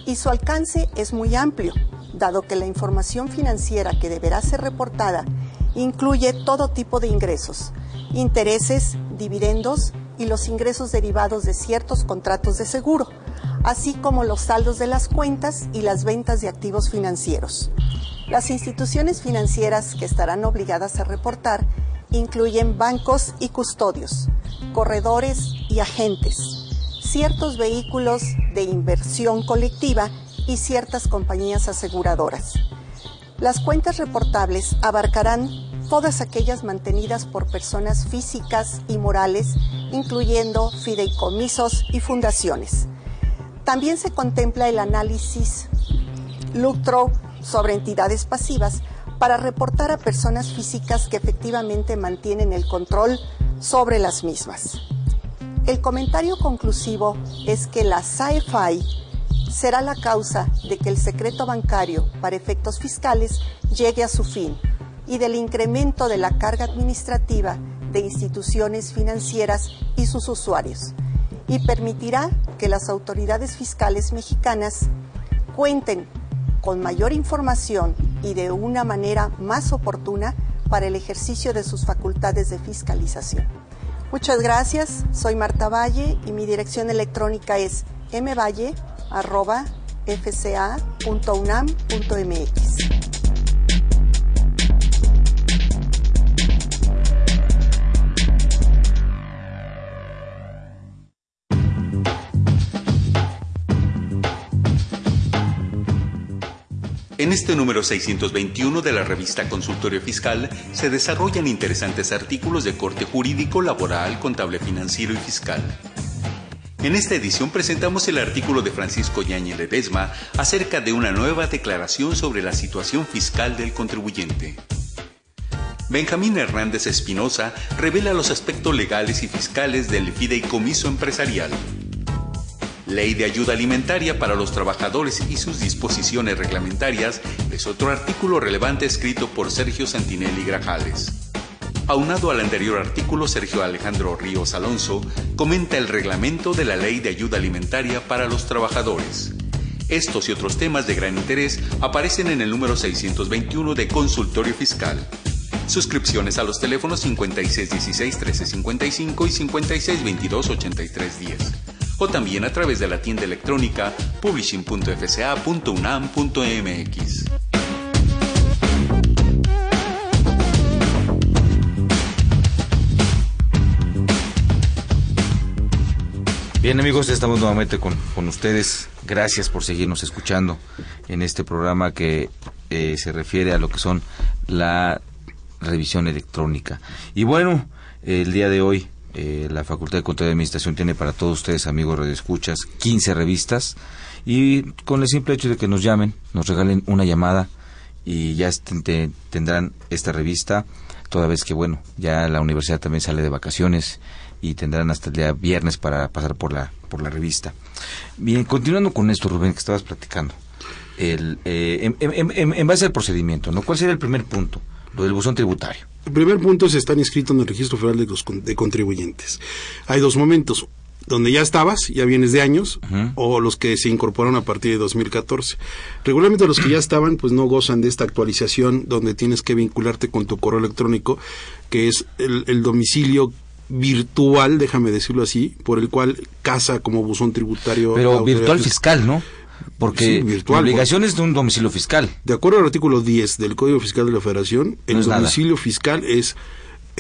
y su alcance es muy amplio, dado que la información financiera que deberá ser reportada incluye todo tipo de ingresos, intereses, dividendos y los ingresos derivados de ciertos contratos de seguro, así como los saldos de las cuentas y las ventas de activos financieros. Las instituciones financieras que estarán obligadas a reportar incluyen bancos y custodios, corredores y agentes, ciertos vehículos de inversión colectiva y ciertas compañías aseguradoras. Las cuentas reportables abarcarán todas aquellas mantenidas por personas físicas y morales, incluyendo fideicomisos y fundaciones. También se contempla el análisis Luctro sobre entidades pasivas para reportar a personas físicas que efectivamente mantienen el control sobre las mismas. El comentario conclusivo es que la SAEFI será la causa de que el secreto bancario para efectos fiscales llegue a su fin y del incremento de la carga administrativa de instituciones financieras y sus usuarios, y permitirá que las autoridades fiscales mexicanas cuenten con mayor información y de una manera más oportuna para el ejercicio de sus facultades de fiscalización. Muchas gracias, soy Marta Valle y mi dirección electrónica es mvalle.fca.unam.mx. En este número 621 de la revista Consultorio Fiscal se desarrollan interesantes artículos de corte jurídico, laboral, contable financiero y fiscal. En esta edición presentamos el artículo de Francisco Yañez Ledesma acerca de una nueva declaración sobre la situación fiscal del contribuyente. Benjamín Hernández Espinosa revela los aspectos legales y fiscales del fideicomiso empresarial. Ley de Ayuda Alimentaria para los Trabajadores y sus disposiciones reglamentarias es otro artículo relevante escrito por Sergio Santinelli Grajales. Aunado al anterior artículo, Sergio Alejandro Ríos Alonso comenta el reglamento de la Ley de Ayuda Alimentaria para los Trabajadores. Estos y otros temas de gran interés aparecen en el número 621 de Consultorio Fiscal. Suscripciones a los teléfonos 5616-1355 y 5622-8310 o también a través de la tienda electrónica publishing.fca.unam.mx. Bien amigos, estamos nuevamente con, ustedes. Gracias por seguirnos escuchando en este programa que eh, se refiere a lo que son la revisión electrónica. Y bueno, el día de hoy eh, la Facultad de Control y Administración tiene para todos ustedes, amigos radioescuchas, 15 revistas y con el simple hecho de que nos llamen, nos regalen una llamada y ya tendrán esta revista, toda vez que, bueno, ya la universidad también sale de vacaciones y tendrán hasta el día viernes para pasar por la, por la revista. Bien, continuando con esto, Rubén, que estabas platicando, el, eh, en, base al procedimiento, ¿no? ¿Cuál sería el primer punto? Lo del buzón tributario. El primer punto es están inscritos en el registro federal de, los, de contribuyentes. Hay dos momentos donde ya estabas, ya vienes de años, o los que se incorporaron a partir de 2014. Regularmente los que ya estaban, pues no gozan de esta actualización donde tienes que vincularte con tu correo electrónico, que es el, domicilio virtual, déjame decirlo así, por el cual casa como buzón tributario. Pero virtual fiscal, ¿no? Porque la obligación es de un domicilio fiscal. De acuerdo al artículo 10 del Código Fiscal de la Federación, el domicilio fiscal es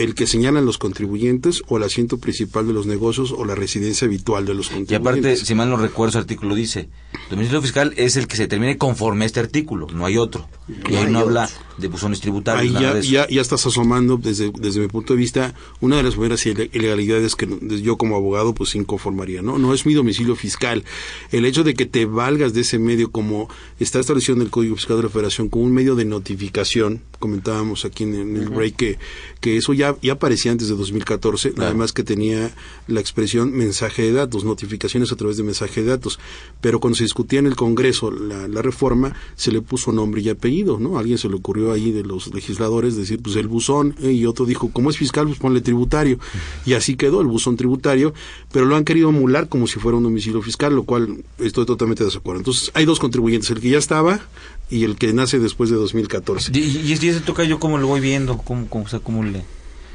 el que señalan los contribuyentes o el asiento principal de los negocios o la residencia habitual de los contribuyentes. Y aparte, si mal no recuerdo, el artículo dice, el domicilio fiscal es el que se determine conforme a este artículo, no hay otro. y ahí no habla de buzones tributarios. Ahí ya, ya, estás asomando, desde, desde mi punto de vista, una de las primeras ilegalidades que yo como abogado pues inconformaría, ¿no? No es mi domicilio fiscal. El hecho de que te valgas de ese medio como está establecido en el Código Fiscal de la Federación como un medio de notificación, comentábamos aquí en, el break que, que eso ya ya, aparecía antes de 2014, nada más que tenía la expresión mensaje de datos, notificaciones a través de mensaje de datos. Pero cuando se discutía en el Congreso la, la reforma, se le puso nombre y apellido, ¿no? A alguien se le ocurrió ahí de los legisladores decir, pues el buzón, eh, y otro dijo, como es fiscal, pues ponle tributario. Y así quedó el buzón tributario, pero lo han querido emular como si fuera un domicilio fiscal, lo cual estoy totalmente de acuerdo. Entonces, hay dos contribuyentes, el que ya estaba y el que nace después de 2014. Y, y, y ese toca yo cómo lo voy viendo, cómo, cómo, o sea, cómo le...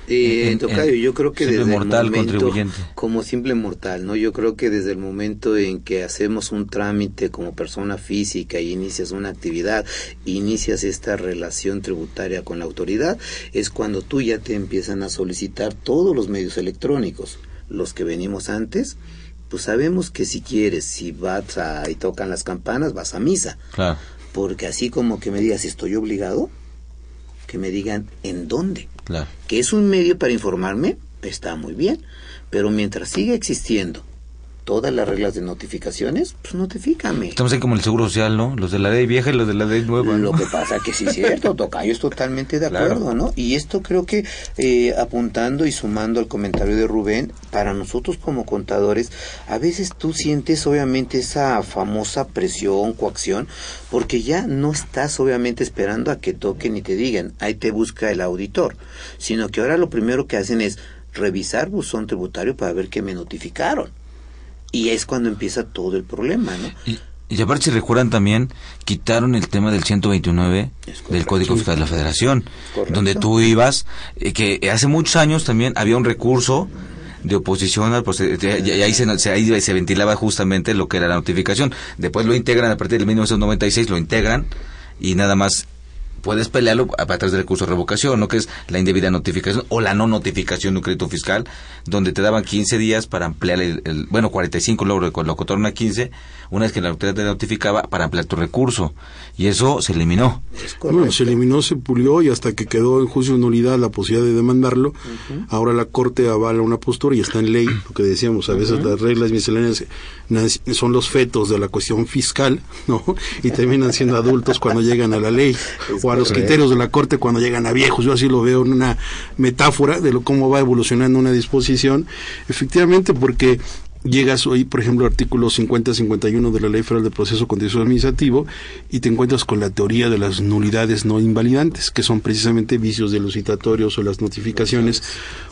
Eh, en- Tocayo, en- yo creo que simple desde mortal el momento, contribuyente. como simple mortal, ¿no? Yo creo que desde el momento en que hacemos un trámite como persona física y inicias una actividad, inicias esta relación tributaria con la autoridad, es cuando tú ya te empiezan a solicitar todos los medios electrónicos, los que venimos antes, pues sabemos que si quieres, si vas a, y tocan las campanas, vas a misa, Claro. Porque así como que me digas, estoy obligado, que me digan en dónde Claro. que es un medio para informarme, está muy bien, pero mientras siga existiendo todas las reglas de notificaciones, pues notifícame. Estamos ahí como el Seguro Social, ¿no? Los de la ley vieja y los de la ley nueva. Lo ¿no? que pasa que sí es cierto, Tocayo es totalmente de Claro. acuerdo, ¿no? Y esto creo que eh, apuntando y sumando al comentario de Rubén, para nosotros como contadores, a veces tú sientes obviamente esa famosa presión, coacción, porque ya no estás obviamente esperando a que toquen y te digan, ahí te busca el auditor, sino que ahora lo primero que hacen es revisar buzón tributario para ver que me notificaron. Y es cuando empieza todo el problema, ¿no? Y, y aparte, si recuerdan también, quitaron el tema del 129 del Código Fiscal de la Federación, donde tú ibas, eh, que hace muchos años también había un recurso de oposición al proce- y ahí se, se- ahí se ventilaba justamente lo que era la notificación. Después lo integran a partir del 1996, lo integran y nada más puedes pelearlo a través del recurso de revocación, ¿no? Que es la indebida notificación o la no notificación de un crédito fiscal, donde te daban 15 días para ampliar el, el- bueno, 45 luego lo lo cortaron a 15, una vez que la autoridad te notificaba para ampliar tu recurso. Y eso se eliminó. Bueno, se eliminó, se pulió y hasta que quedó en juicio de nulidad la posibilidad de demandarlo, ahora la Corte avala una postura y está en ley, lo que decíamos, a veces las reglas misceláneas son los fetos de la cuestión fiscal, ¿no? Y terminan siendo adultos cuando llegan a la ley o a los criterios de la Corte cuando llegan a viejos. Yo así lo veo en una metáfora de lo cómo va evolucionando una disposición, efectivamente porque llegas hoy, por ejemplo, artículo 50-51 de la Ley Federal de Proceso Contencioso Administrativo y te encuentras con la teoría de las nulidades no invalidantes, que son precisamente vicios de los citatorios o las notificaciones,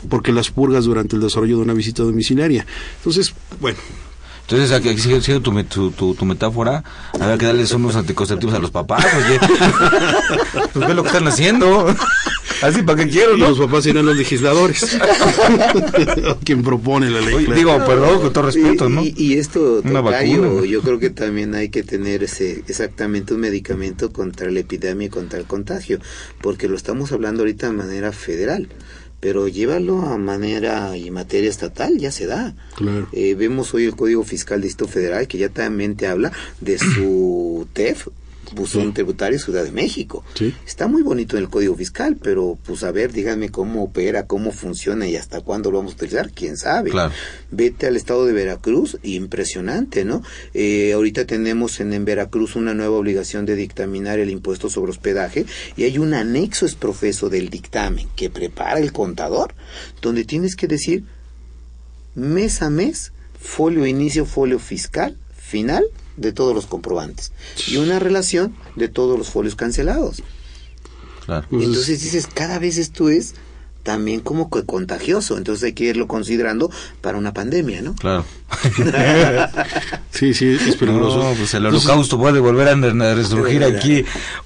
porque las purgas durante el desarrollo de una visita domiciliaria. Entonces, bueno, Entonces, aquí sigue siendo tu, tu, tu, tu metáfora. Había que darles unos anticonceptivos a los papás, oye. pues ve lo que están haciendo. Así, ¿para qué quiero, y no? los papás serán los legisladores, quien propone la ley. Oye, claro. digo, perdón, con todo respeto, ¿no? Y, y esto, Una Tocayo, vacuna. yo creo que también hay que tener ese exactamente un medicamento contra la epidemia y contra el contagio, porque lo estamos hablando ahorita de manera federal, pero llévalo a manera y materia estatal, ya se da. Claro. Eh, vemos hoy el Código Fiscal del Distrito Federal que ya también te habla de su TEF, Buzón Tributario Ciudad de México. Sí. Está muy bonito en el Código Fiscal, pero pues a ver, díganme cómo opera, cómo funciona y hasta cuándo lo vamos a utilizar, quién sabe. Claro. Vete al estado de Veracruz, impresionante, ¿no? Eh, ahorita tenemos en, en Veracruz una nueva obligación de dictaminar el impuesto sobre hospedaje y hay un anexo exprofeso del dictamen que prepara el contador, donde tienes que decir mes a mes, folio inicio, folio fiscal, final de todos los comprobantes y una relación de todos los folios cancelados. Claro. Entonces dices, cada vez esto es también como que contagioso, entonces hay que irlo considerando para una pandemia, ¿no? Claro. Sí, sí, es peligroso. No, pues el Entonces, holocausto puede volver a a resurgir aquí.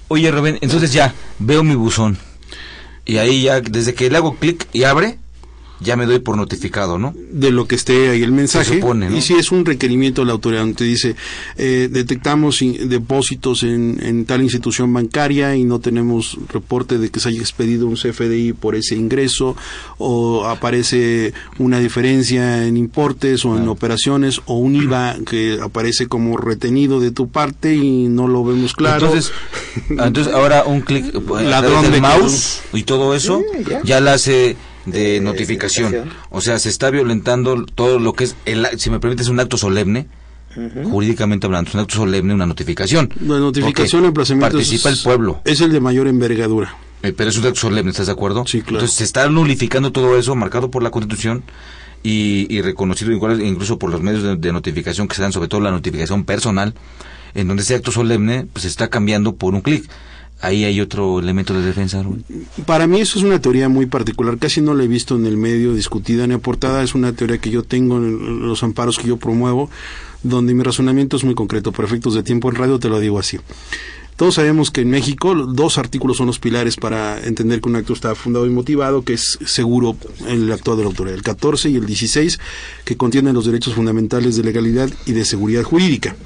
Oye, Rubén, entonces ya, veo mi buzón. Y ahí ya, desde que le hago clic y abre, ya me doy por notificado, ¿no? de lo que esté ahí el mensaje. Se supone, ¿no? Y si es un requerimiento de la autoridad, donde te dice, eh, detectamos depósitos en, en tal institución bancaria y no tenemos reporte de que se haya expedido un CFDI por ese ingreso, o aparece una diferencia en importes o en operaciones, o un IVA que aparece como retenido de tu parte y no lo vemos claro. Entonces, entonces ahora un clic eh, Ladrón del de mouse y todo eso Sí, ya. ya la hace de Eh, notificación. notificación. O sea, se está violentando todo lo que es, el, si me permites, un acto solemne, jurídicamente hablando, es un acto solemne, una notificación. La notificación emplazamiento Participa es, el pueblo. es el de mayor envergadura. Eh, pero es un acto solemne, ¿estás de acuerdo? Sí, claro. Entonces se está nulificando todo eso, marcado por la Constitución y, y reconocido igual, incluso por los medios de, de notificación que se dan, sobre todo la notificación personal, en donde ese acto solemne pues se está cambiando por un clic. Ahí hay otro elemento de defensa. Para mí eso es una teoría muy particular, casi no la he visto en el medio discutida ni aportada, es una teoría que yo tengo en los amparos que yo promuevo, donde mi razonamiento es muy concreto, por efectos de tiempo en radio te lo digo así. Todos sabemos que en México dos artículos son los pilares para entender que un acto está fundado y motivado, que es seguro el acto de la autoridad, el 14 y el 16, que contienen los derechos fundamentales de legalidad y de seguridad jurídica.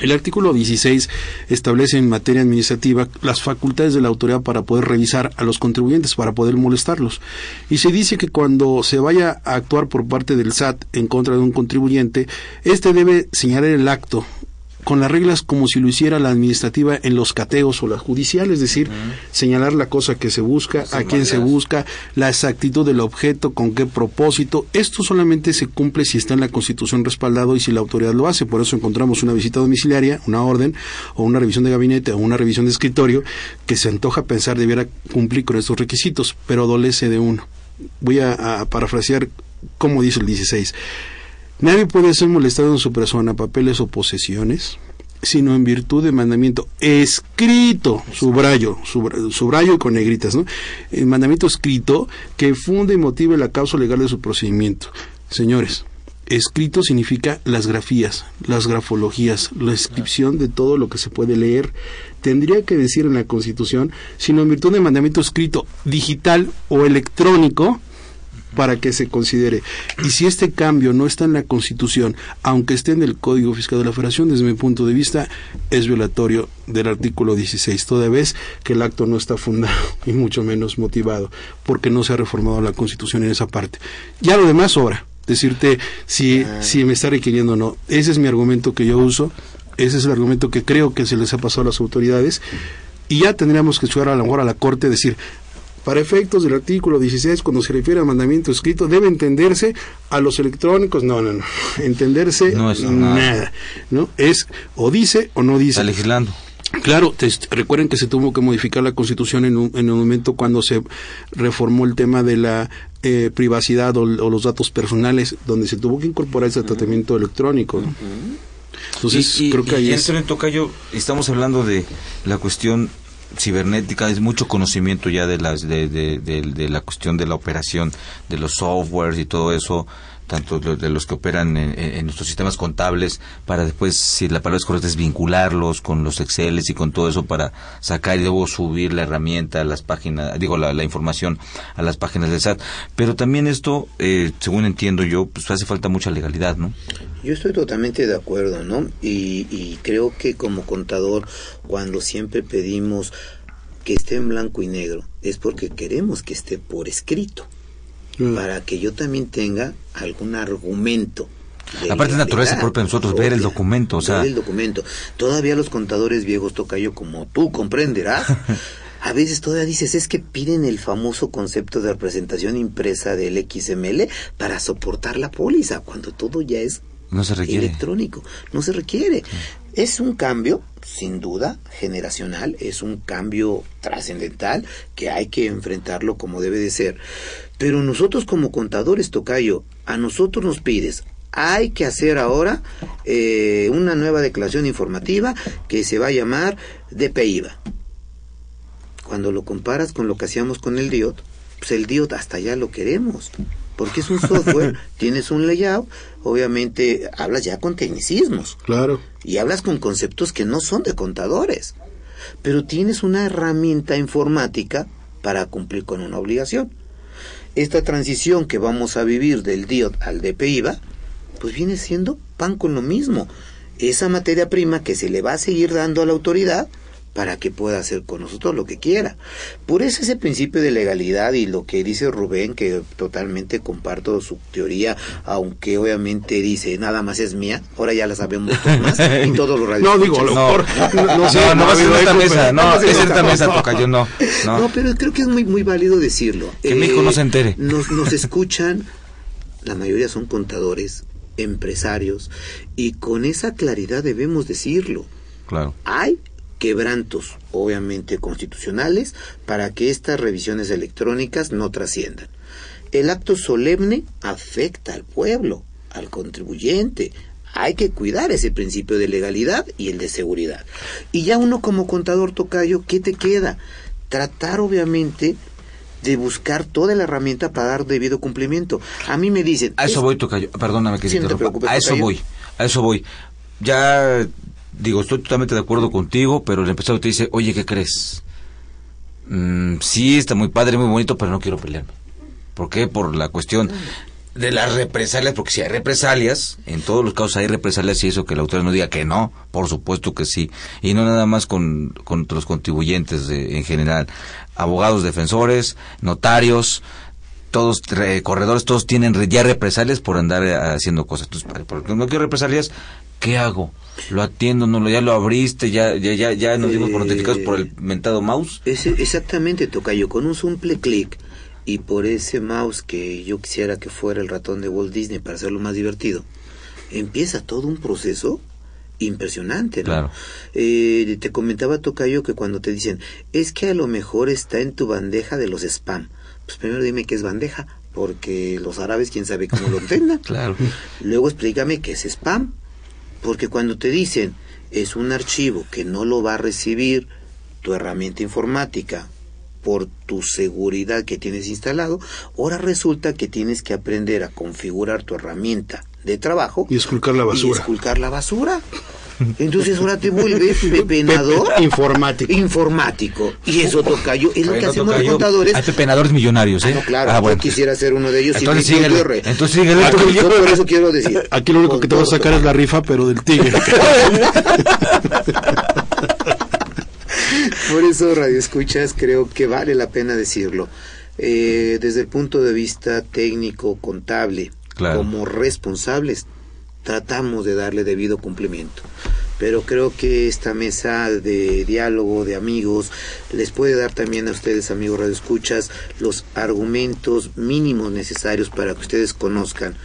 El artículo 16 establece en materia administrativa las facultades de la autoridad para poder revisar a los contribuyentes, para poder molestarlos. Y se dice que cuando se vaya a actuar por parte del SAT en contra de un contribuyente, éste debe señalar el acto con las reglas como si lo hiciera la administrativa en los cateos o la judicial, es decir, señalar la cosa que se busca, a quién se busca, la exactitud del objeto, con qué propósito. Esto solamente se cumple si está en la Constitución respaldado y si la autoridad lo hace. Por eso encontramos una visita domiciliaria, una orden o una revisión de gabinete o una revisión de escritorio que se antoja pensar debiera cumplir con estos requisitos, pero adolece de uno. Voy a, a parafrasear como dice el 16. Nadie puede ser molestado en su persona, papeles o posesiones, sino en virtud de mandamiento escrito, subrayo, subrayo, con negritas, ¿no? El mandamiento escrito que funde y motive la causa legal de su procedimiento. Señores, escrito significa las grafías, las grafologías, la inscripción de todo lo que se puede leer. Tendría que decir en la Constitución, sino en virtud de mandamiento escrito, digital o electrónico, para que se considere. Y si este cambio no está en la Constitución, aunque esté en el Código Fiscal de la Federación, desde mi punto de vista, es violatorio del artículo 16, toda vez que el acto no está fundado y mucho menos motivado, porque no se ha reformado la Constitución en esa parte. Ya lo demás sobra. Decirte si, si me está requiriendo o no. Ese es mi argumento que yo uso, ese es el argumento que creo que se les ha pasado a las autoridades, y ya tendríamos que llegar a lo mejor a la Corte decir, para efectos del artículo 16, cuando se refiere a mandamiento escrito, debe entenderse a los electrónicos. No, no, no. Entenderse No es nada. nada. ¿no? Es o dice o no dice. Está legislando. Claro, te- recuerden que se tuvo que modificar la Constitución en un, en un momento cuando se reformó el tema de la eh, privacidad o, o los datos personales, donde se tuvo que incorporar ese tratamiento electrónico. ¿no? Entonces, Y- y- creo que y ahí es... en tocayo, estamos hablando de la cuestión cibernética, es mucho conocimiento ya de, las, de, de, de- de la cuestión de la operación, de los softwares y todo eso, tanto de, los que operan en, nuestros sistemas contables, para después, si la palabra es correcta, es vincularlos con los Exceles y con todo eso para sacar y luego subir la herramienta a las páginas, digo, la, información a las páginas del SAT. Pero también esto, eh, según entiendo yo, pues hace falta mucha legalidad, ¿no? Yo estoy totalmente de acuerdo, ¿no? Y creo que como contador, cuando siempre pedimos que esté en blanco y negro, es porque queremos que esté por escrito, para que yo también tenga algún argumento. de Aparte es naturaleza propia de nosotros ver el documento, o sea, ver el documento. Todavía los contadores viejos, Tocayo, como tú comprenderás, a veces todavía dices, es que piden el famoso concepto de representación impresa del XML para soportar la póliza, cuando todo ya es no se requiere. electrónico. No se requiere. Es un cambio, sin duda, generacional, es un cambio trascendental que hay que enfrentarlo como debe de ser. Pero nosotros como contadores, Tocayo, a nosotros nos pides, hay que hacer ahora eh, una nueva declaración informativa que se va a llamar DPIVA. Cuando lo comparas con lo que hacíamos con el DIOT, pues el DIOT hasta ya lo queremos porque es un software, tienes un layout, obviamente hablas ya con tecnicismos Claro. y hablas con conceptos que no son de contadores, pero tienes una herramienta informática para cumplir con una obligación. Esta transición que vamos a vivir del DIOT al DPIVA, pues viene siendo pan con lo mismo. Esa materia prima que se le va a seguir dando a la autoridad para que pueda hacer con nosotros lo que quiera. Por eso ese principio de legalidad y lo que dice Rubén, que totalmente comparto su teoría, aunque obviamente dice nada más es mía, ahora ya la sabemos todos más y todos los No, digo, a lo No, mejor, no, no sé, no, no va a ser esta mesa, no, es esta mesa, no. Tocayo, no, no. No, pero creo que es muy, muy válido decirlo. Que México no se entere. Nos, nos escuchan, la mayoría son contadores, empresarios, y con esa claridad debemos decirlo. Claro. Hay quebrantos, obviamente constitucionales, para que estas revisiones electrónicas no trasciendan. El acto solemne afecta al pueblo, al contribuyente. Hay que cuidar ese principio de legalidad y el de seguridad. Y ya uno como contador tocayo, ¿qué te queda? Tratar obviamente de buscar toda la herramienta para dar debido cumplimiento. A mí me dicen... A eso voy, Tocayo. Perdóname que se interrumpa. A eso voy. A eso voy. Ya digo, estoy totalmente de acuerdo contigo, pero el empresario te dice, oye, ¿qué crees? Mm, sí, está muy padre, muy bonito, pero no quiero pelearme. ¿Por qué? Por la cuestión de las represalias, porque si hay represalias, en todos los casos hay represalias y eso que la autoridad no diga que no, por supuesto que sí, y no nada más con, con los contribuyentes en general, abogados defensores, notarios, todos corredores, todos tienen ya represalias por andar eh, haciendo cosas. Entonces, porque no quiero represalias, ¿qué hago? Lo atiendo, no lo, ya lo abriste, ya, ya, ya, ya nos dimos por notificados por el mentado mouse. Ese, exactamente, Tocayo, con un simple clic y por ese mouse que yo quisiera que fuera el ratón de Walt Disney para hacerlo más divertido, empieza todo un proceso impresionante, ¿no? Claro. Eh, te comentaba Tocayo que cuando te dicen, es que a lo mejor está en tu bandeja de los spam. Pues primero dime qué es bandeja, porque los árabes quién sabe cómo lo entendan. claro. Luego explícame qué es spam. Porque cuando te dicen es un archivo que no lo va a recibir tu herramienta informática por tu seguridad que tienes instalado, ahora resulta que tienes que aprender a configurar tu herramienta de trabajo y esculcar la basura. Y esculcar la basura. Entonces ahora te vuelves pepenador informático. Informático. Y eso toca yo. Es lo que hacemos los contadores. Hay pepenadores millonarios, ¿eh? Ah, no, claro, ah, yo quisiera ser uno de ellos. Entonces síguele. Entonces síguele. por eso quiero decir. Aquí lo único que te va a sacar es la rifa, pero del tigre. por eso, Radio Escuchas, creo que vale la pena decirlo. Eh, desde el punto de vista técnico, contable, como responsables, tratamos de darle debido cumplimiento. Pero creo que esta mesa de diálogo de amigos les puede dar también a ustedes, amigos radioescuchas, los argumentos mínimos necesarios para que ustedes conozcan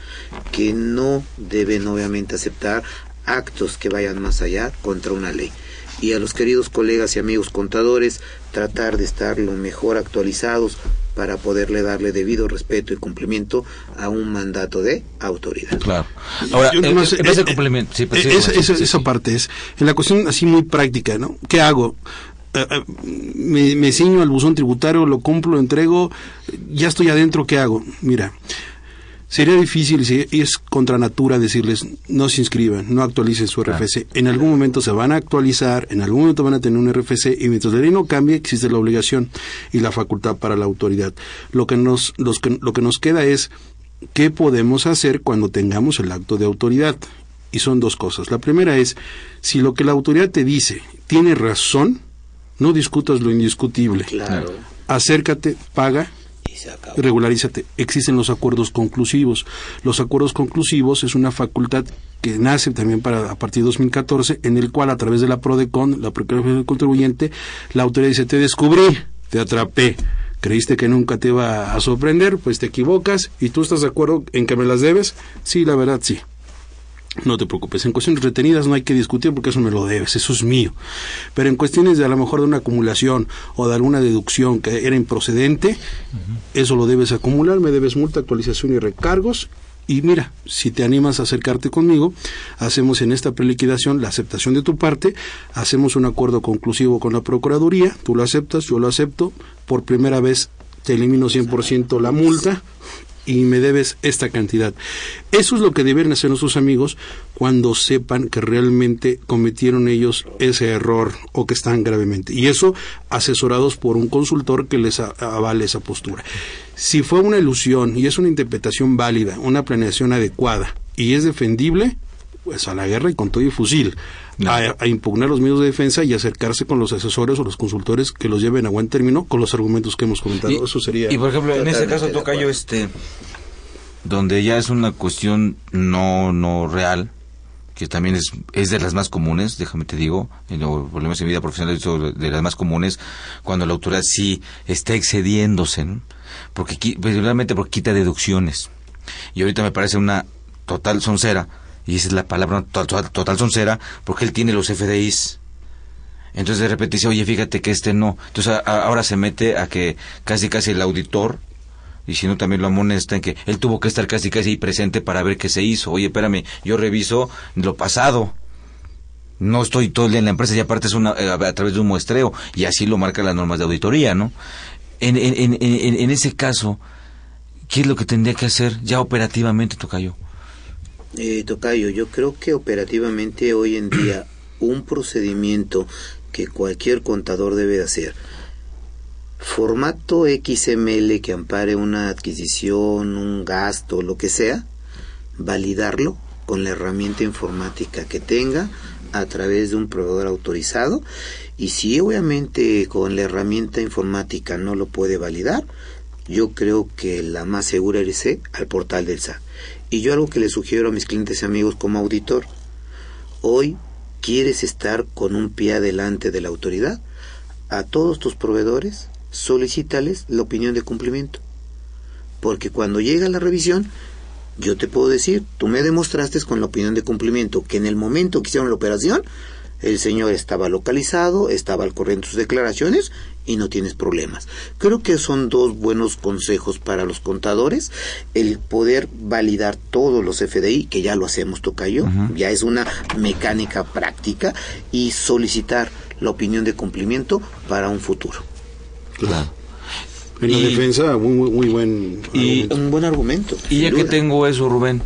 que no deben obviamente aceptar actos que vayan más allá contra una ley y a los queridos colegas y amigos contadores tratar de estar lo mejor actualizados para poderle darle debido respeto y cumplimiento a un mandato de autoridad. Claro. Ahora, ese cumplimiento, sí, pues, esa, parte es, en la cuestión así muy práctica, ¿no? ¿Qué hago? Eh, eh, me, me ciño al buzón tributario, lo cumplo, lo entrego, ya estoy adentro, ¿qué hago? Mira, Sería difícil si es contra natura decirles no se inscriban, no actualicen su RFC. En algún momento se van a actualizar, en algún momento van a tener un RFC y mientras la ley no cambie existe la obligación y la facultad para la autoridad. Lo que nos, lo que nos queda es qué podemos hacer cuando tengamos el acto de autoridad. Y son dos cosas. La primera es, si lo que la autoridad te dice tiene razón, no discutas lo indiscutible. Acércate, paga regularízate. Existen los acuerdos conclusivos. Los acuerdos conclusivos es una facultad que nace también para a partir de 2014, en el cual a través de la PRODECON, la Procuraduría del Contribuyente, la autoridad dice, te descubrí, te atrapé, creíste que nunca te iba a sorprender, pues te equivocas y tú estás de acuerdo en que me las debes. Sí, la verdad, sí. No te preocupes, en cuestiones retenidas no hay que discutir porque eso me lo debes, eso es mío. Pero en cuestiones de a lo mejor de una acumulación o de alguna deducción que era improcedente, eso lo debes acumular, me debes multa, actualización y recargos. Y mira, si te animas a acercarte conmigo, hacemos en esta preliquidación la aceptación de tu parte, hacemos un acuerdo conclusivo con la Procuraduría, tú lo aceptas, yo lo acepto, por primera vez te elimino 100% la multa, y me debes esta cantidad. Eso es lo que deben hacer nuestros amigos cuando sepan que realmente cometieron ellos ese error o que están gravemente. Y eso asesorados por un consultor que les avale esa postura. Si fue una ilusión y es una interpretación válida, una planeación adecuada y es defendible, pues a la guerra y con todo y fusil a, impugnar los medios de defensa y acercarse con los asesores o los consultores que los lleven a buen término con los argumentos que hemos comentado. Y, Eso sería. Y por ejemplo, en este caso toca yo este, donde ya es una cuestión no no real, que también es, es de las más comunes, déjame te digo, en los problemas en vida profesional es de las más comunes, cuando la autoridad sí está excediéndose, porque realmente porque quita deducciones. Y ahorita me parece una total soncera y esa es la palabra total, total soncera, porque él tiene los FDIs. Entonces de repente dice, oye, fíjate que este no. Entonces ahora se mete a que casi casi el auditor, y si no también lo amonesta en que él tuvo que estar casi casi presente para ver qué se hizo. Oye, espérame, yo reviso lo pasado. No estoy todo el día en la empresa y aparte es una, eh, a través de un muestreo y así lo marcan las normas de auditoría, ¿no? En, en, en, en, ese caso, ¿qué es lo que tendría que hacer ya operativamente, Tocayo? Eh, Tocayo, yo creo que operativamente hoy en día un procedimiento que cualquier contador debe hacer. Formato XML que ampare una adquisición, un gasto, lo que sea, validarlo con la herramienta informática que tenga a través de un proveedor autorizado y si obviamente con la herramienta informática no lo puede validar, yo creo que la más segura es al portal del SAT. Y yo algo que le sugiero a mis clientes y amigos como auditor, hoy quieres estar con un pie adelante de la autoridad, a todos tus proveedores solicítales la opinión de cumplimiento. Porque cuando llega la revisión, yo te puedo decir, tú me demostraste con la opinión de cumplimiento que en el momento que hicieron la operación, el señor estaba localizado, estaba al corriente de sus declaraciones y no tienes problemas. Creo que son dos buenos consejos para los contadores, el poder validar todos los FDI, que ya lo hacemos Tocayo, ya es una mecánica práctica, y solicitar la opinión de cumplimiento para un futuro. Claro. En la defensa, muy, muy buen y, un buen argumento. Y ya que tengo eso, Rubén,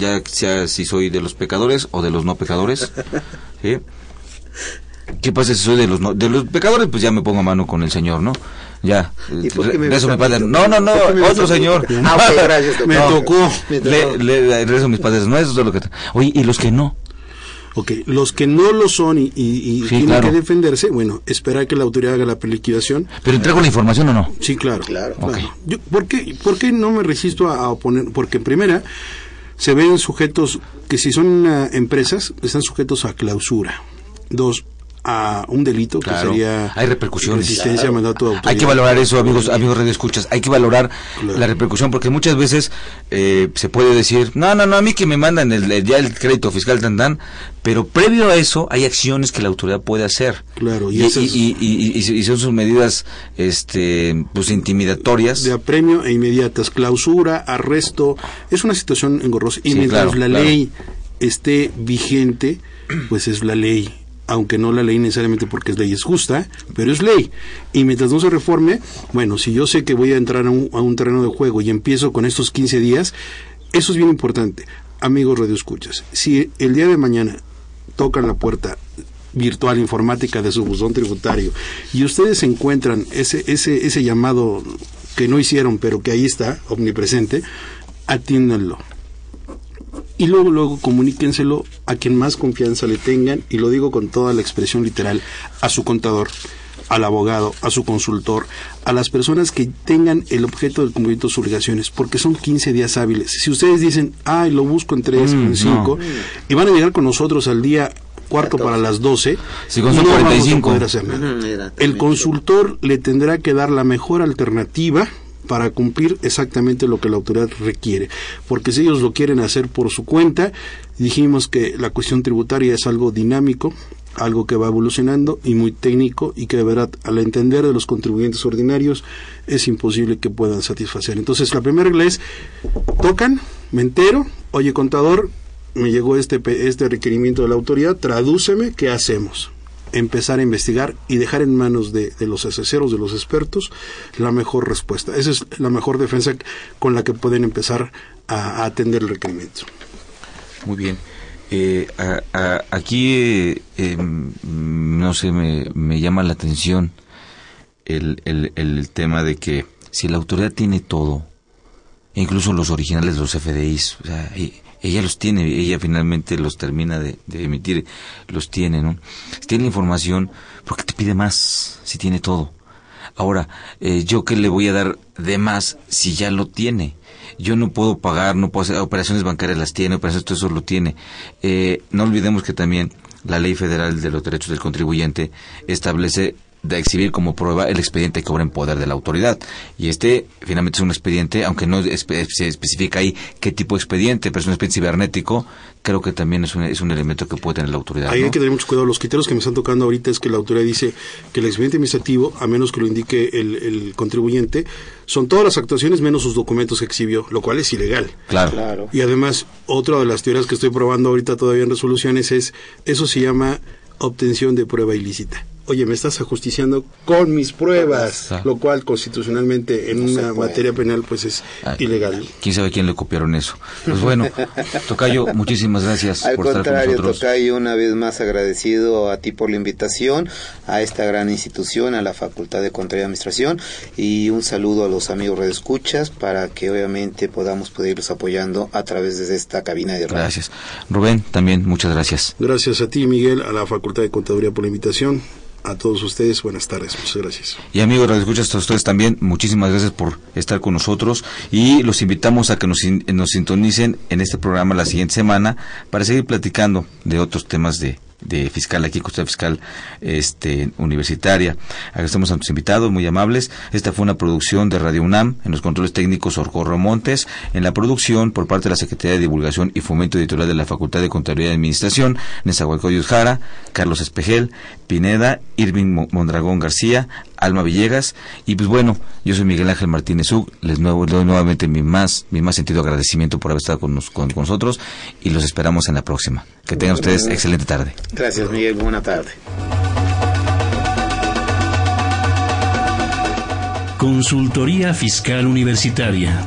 ya sea si soy de los pecadores o de los no pecadores, ¿sí? ¿Qué pasa si soy de los de los pecadores? Pues ya me pongo a mano con el Señor, ¿no? Ya. me eso padre. No, no, no, otro señor. Ah, gracias. me tocó. Le, le, rezo a mis padres. No, eso es lo que. Oye, ¿y los que no? Ok, los que no lo son y, y, tienen que defenderse, bueno, esperar que la autoridad haga la preliquidación. ¿Pero entrego la información o no? Sí, claro. Claro. Yo, ¿por, qué, ¿Por qué no me resisto a, oponer? Porque en primera, se ven sujetos que si son uh, empresas, están sujetos a clausura. Dos, a un delito que sería hay repercusiones. resistencia mandato hay que valorar eso amigos amigos radio escuchas. Hay que valorar la repercusión porque muchas veces eh, se puede decir no no no a mí que me mandan el, ya el crédito fiscal tan tan pero previo a eso hay acciones que la autoridad puede hacer. Claro y, y, son sus medidas este pues intimidatorias. De apremio e inmediatas. Clausura arresto es una situación engorrosa. Y mientras la ley esté vigente pues es la ley aunque no la ley necesariamente porque es ley es justa, pero es ley. Y mientras no se reforme, bueno, si yo sé que voy a entrar a un, terreno de juego y empiezo con estos 15 días, eso es bien importante. Amigos radioescuchas, si el día de mañana tocan la puerta virtual informática de su buzón tributario y ustedes encuentran ese, ese, ese llamado que no hicieron pero que ahí está, omnipresente, atiéndanlo y luego, luego comuníquenselo a quien más confianza le tengan, y lo digo con toda la expresión literal, a su contador, al abogado, a su consultor, a las personas que tengan el objeto del cumplimiento de sus obligaciones, porque son 15 días hábiles. Si ustedes dicen, ay, lo busco en 3, mm, en 5, y van a llegar con nosotros al día cuarto para las 12, si no 45. El consultor le tendrá que dar la mejor alternativa para cumplir exactamente lo que la autoridad requiere. Porque si ellos lo quieren hacer por su cuenta, dijimos que la cuestión tributaria es algo dinámico, algo que va evolucionando y muy técnico y que de verdad al entender de los contribuyentes ordinarios es imposible que puedan satisfacer. Entonces la primera regla es, tocan, me entero, oye contador, me llegó este, este requerimiento de la autoridad, tradúceme, ¿qué hacemos? Empezar a investigar y dejar en manos de, los asesoros, de los expertos, la mejor respuesta. Esa es la mejor defensa con la que pueden empezar a, atender el requerimiento. Muy bien. Eh, aquí, eh, no sé, me, me, llama la atención el, el, el, tema de que si la autoridad tiene todo, incluso los originales de los FDIs, o sea, ella los tiene, ella finalmente los termina de, emitir, los tiene, ¿no? Si tiene la información, ¿por qué te pide más si tiene todo? Ahora, eh, ¿yo qué le voy a dar de más si ya lo tiene? Yo no puedo pagar, no puedo hacer operaciones bancarias, las tiene, operaciones, todo eso lo tiene. Eh, no olvidemos que también la Ley Federal de los Derechos del Contribuyente establece de exhibir como prueba el expediente que obra en poder de la autoridad. Y este finalmente es un expediente, aunque no espe- se especifica ahí qué tipo de expediente, pero es un expediente cibernético, creo que también es un, es un elemento que puede tener la autoridad. Ahí ¿no? hay que tener mucho cuidado. Los criterios que me están tocando ahorita es que la autoridad dice que el expediente administrativo, a menos que lo indique el, el contribuyente, son todas las actuaciones menos sus documentos que exhibió, lo cual es ilegal. Claro. Y además, otra de las teorías que estoy probando ahorita todavía en resoluciones es, eso se llama obtención de prueba ilícita. Oye, me estás ajusticiando con mis pruebas, lo cual constitucionalmente en No una materia penal pues es Ay, ilegal. ¿Quién sabe quién le copiaron eso? Pues bueno, Tocayo, muchísimas gracias Al por estar con contrario, nosotros. Tocayo, una vez más agradecido a ti por la invitación, a esta gran institución, a la Facultad de Contaduría y Administración, y un saludo a los amigos redescuchas para que obviamente podamos poderlos apoyando a través de esta cabina de radio. Gracias. Rubén, también muchas gracias. Gracias a ti, Miguel, a la Facultad de Contaduría por la invitación. A todos ustedes, buenas tardes. Muchas gracias. Y amigos, Radio Escuchas, a ustedes también, muchísimas gracias por estar con nosotros y los invitamos a que nos, nos sintonicen en este programa la siguiente semana para seguir platicando de otros temas de, de fiscal aquí, custodia fiscal este, universitaria. Agradecemos a nuestros invitados, muy amables. Esta fue una producción de Radio UNAM, en los controles técnicos Orcorro Montes, en la producción por parte de la Secretaría de Divulgación y Fomento Editorial de la Facultad de Contaduría y Administración, Nezahualcóyotl Jara, Carlos Espejel, Pineda, Irving Mo- Mondragón García, Alma Villegas, y pues bueno, yo soy Miguel Ángel Martínez Ug, les nuevo, doy nuevamente mi más, mi más sentido agradecimiento por haber estado con, nos- con- con nosotros y los esperamos en la próxima. Que tengan ustedes excelente tarde. Gracias, Miguel. Buena tarde. Consultoría Fiscal Universitaria.